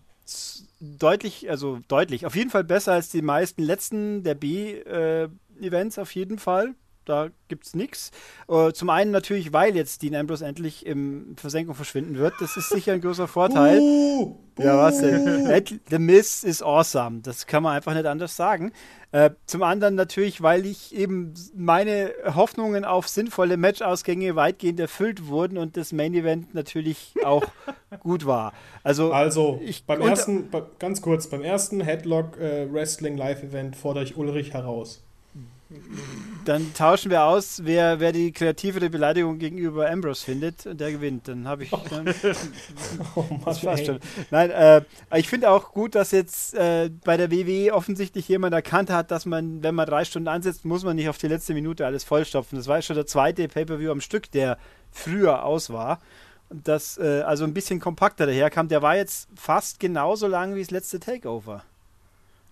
deutlich, also deutlich, auf jeden Fall besser als die meisten letzten der B-Events, äh, auf jeden Fall da gibt es nichts. Äh, zum einen natürlich, weil jetzt Dean Ambrose endlich im Versenkung verschwinden wird. Das ist sicher ein großer Vorteil. Uh, ja, was denn? The Miss is awesome. Das kann man einfach nicht anders sagen. Äh, zum anderen natürlich, weil ich eben meine Hoffnungen auf sinnvolle Matchausgänge weitgehend erfüllt wurden und das Main Event natürlich auch gut war. Also, also ich, beim ersten, ganz kurz, beim ersten Headlock äh, Wrestling Live Event fordere ich Ulrich heraus. Dann tauschen wir aus, wer, wer die kreativere Beleidigung gegenüber Ambrose findet und der gewinnt. Dann habe ich. Dann, oh Mann, das passt schon. Nein, äh, ich finde auch gut, dass jetzt äh, bei der WWE offensichtlich jemand erkannt hat, dass man, wenn man drei Stunden ansetzt, muss man nicht auf die letzte Minute alles vollstopfen. Das war schon der zweite Pay-Per-View am Stück, der früher aus war. Und das äh, also ein bisschen kompakter daherkam. Der war jetzt fast genauso lang wie das letzte Takeover.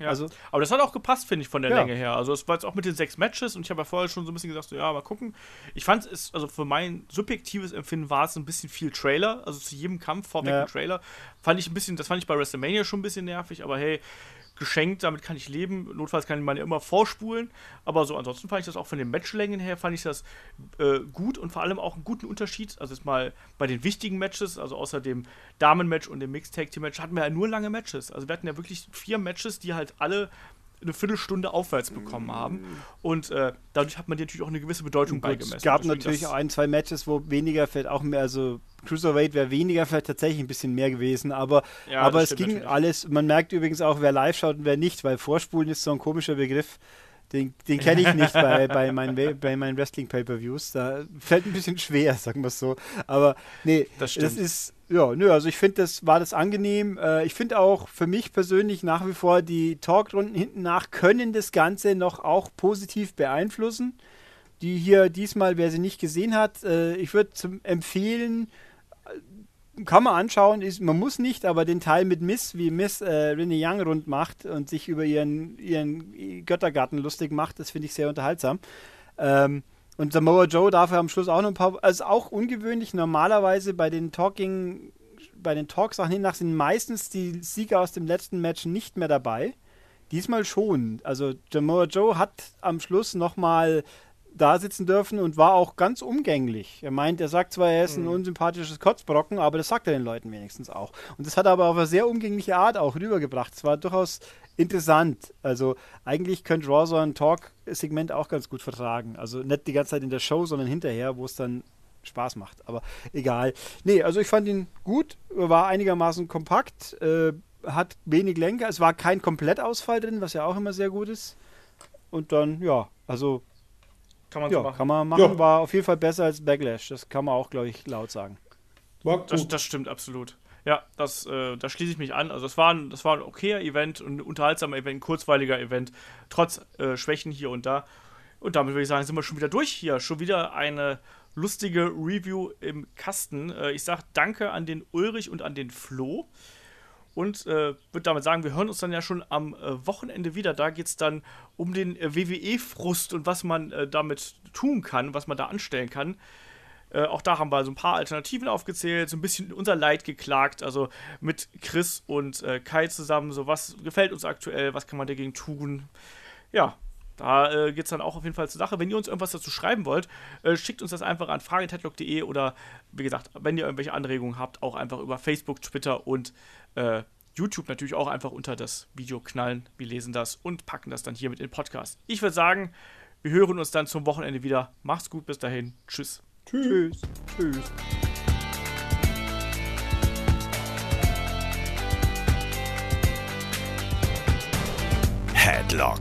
Ja. Also, aber das hat auch gepasst, finde ich, von der ja. Länge her. Also es war jetzt auch mit den sechs Matches und ich habe ja vorher schon so ein bisschen gesagt, so, ja, mal gucken. Ich fand es, also für mein subjektives Empfinden war es ein bisschen viel Trailer. Also zu jedem Kampf vorweg ja. ein Trailer. Fand ich ein bisschen, das fand ich bei WrestleMania schon ein bisschen nervig, aber hey, geschenkt, damit kann ich leben. Notfalls kann man ja immer vorspulen. Aber so ansonsten fand ich das auch von den Matchlängen her, fand ich das äh, gut und vor allem auch einen guten Unterschied. Also jetzt mal bei den wichtigen Matches, also außer dem Damenmatch und dem Mixed Tag Team Match, hatten wir ja nur lange Matches. Also wir hatten ja wirklich vier Matches, die halt alle eine Viertelstunde aufwärts bekommen haben. Und äh, dadurch hat man dir natürlich auch eine gewisse Bedeutung Gut, beigemessen. Es gab natürlich auch ein, zwei Matches, wo weniger vielleicht auch mehr, also Cruiserweight wäre weniger vielleicht tatsächlich ein bisschen mehr gewesen, aber, ja, aber es ging natürlich. alles. Man merkt übrigens auch, wer live schaut und wer nicht, weil Vorspulen ist so ein komischer Begriff. Den, den kenne ich nicht bei, bei meinen, bei meinen Wrestling-Pay-Per-Views. Da fällt ein bisschen schwer, sagen wir es so. Aber nee, das, das ist ja, nö, also ich finde, das war das angenehm. Äh, ich finde auch für mich persönlich nach wie vor die Talkrunden hinten nach können das Ganze noch auch positiv beeinflussen. Die hier diesmal, wer sie nicht gesehen hat, äh, ich würde empfehlen, äh, kann man anschauen, ist, man muss nicht, aber den Teil mit Miss, wie Miss äh, Renee Young rund macht und sich über ihren, ihren Göttergarten lustig macht, das finde ich sehr unterhaltsam. Ähm, und Samoa Joe dafür am Schluss auch noch ein paar, also auch ungewöhnlich. Normalerweise bei den Talking, bei den Talksachen hinnach sind meistens die Sieger aus dem letzten Match nicht mehr dabei. Diesmal schon. Also Samoa Joe hat am Schluss nochmal da sitzen dürfen und war auch ganz umgänglich. Er meint, er sagt zwar, er ist ein mhm. unsympathisches Kotzbrocken, aber das sagt er den Leuten wenigstens auch. Und das hat er aber auf eine sehr umgängliche Art auch rübergebracht. Es war durchaus interessant. Also eigentlich könnte Raw so ein Talk-Segment auch ganz gut vertragen. Also nicht die ganze Zeit in der Show, sondern hinterher, wo es dann Spaß macht. Aber egal. Nee, also ich fand ihn gut, war einigermaßen kompakt, äh, hat wenig Lenker. Es war kein Komplettausfall drin, was ja auch immer sehr gut ist. Und dann, ja, also kann man ja, so machen. Kann man machen, ja. war auf jeden Fall besser als Backlash. Das kann man auch, glaube ich, laut sagen. Das, das, stimmt absolut. Ja, das, äh, da schließe ich mich an. Also es war ein, das war ein okayer Event und ein unterhaltsamer Event, ein kurzweiliger Event, trotz äh, Schwächen hier und da. Und damit würde ich sagen, sind wir schon wieder durch hier. Schon wieder eine lustige Review im Kasten. Äh, ich sage danke an den Ulrich und an den Flo. Und äh, würde damit sagen, wir hören uns dann ja schon am äh, Wochenende wieder. Da geht es dann um den äh, WWE-Frust und was man äh, damit tun kann, was man da anstellen kann. Äh, auch da haben wir so ein paar Alternativen aufgezählt, so ein bisschen unser Leid geklagt, also mit Chris und äh, Kai zusammen, so was gefällt uns aktuell, was kann man dagegen tun. Ja, da äh, geht es dann auch auf jeden Fall zur Sache. Wenn ihr uns irgendwas dazu schreiben wollt, äh, schickt uns das einfach an fragetedlock.de oder wie gesagt, wenn ihr irgendwelche Anregungen habt, auch einfach über Facebook, Twitter und äh, YouTube natürlich auch einfach unter das Video knallen. Wir lesen das und packen das dann hier mit in den Podcast. Ich würde sagen, wir hören uns dann zum Wochenende wieder. Macht's gut, bis dahin. Tschüss. Tschüss. Tschüss. Headlock,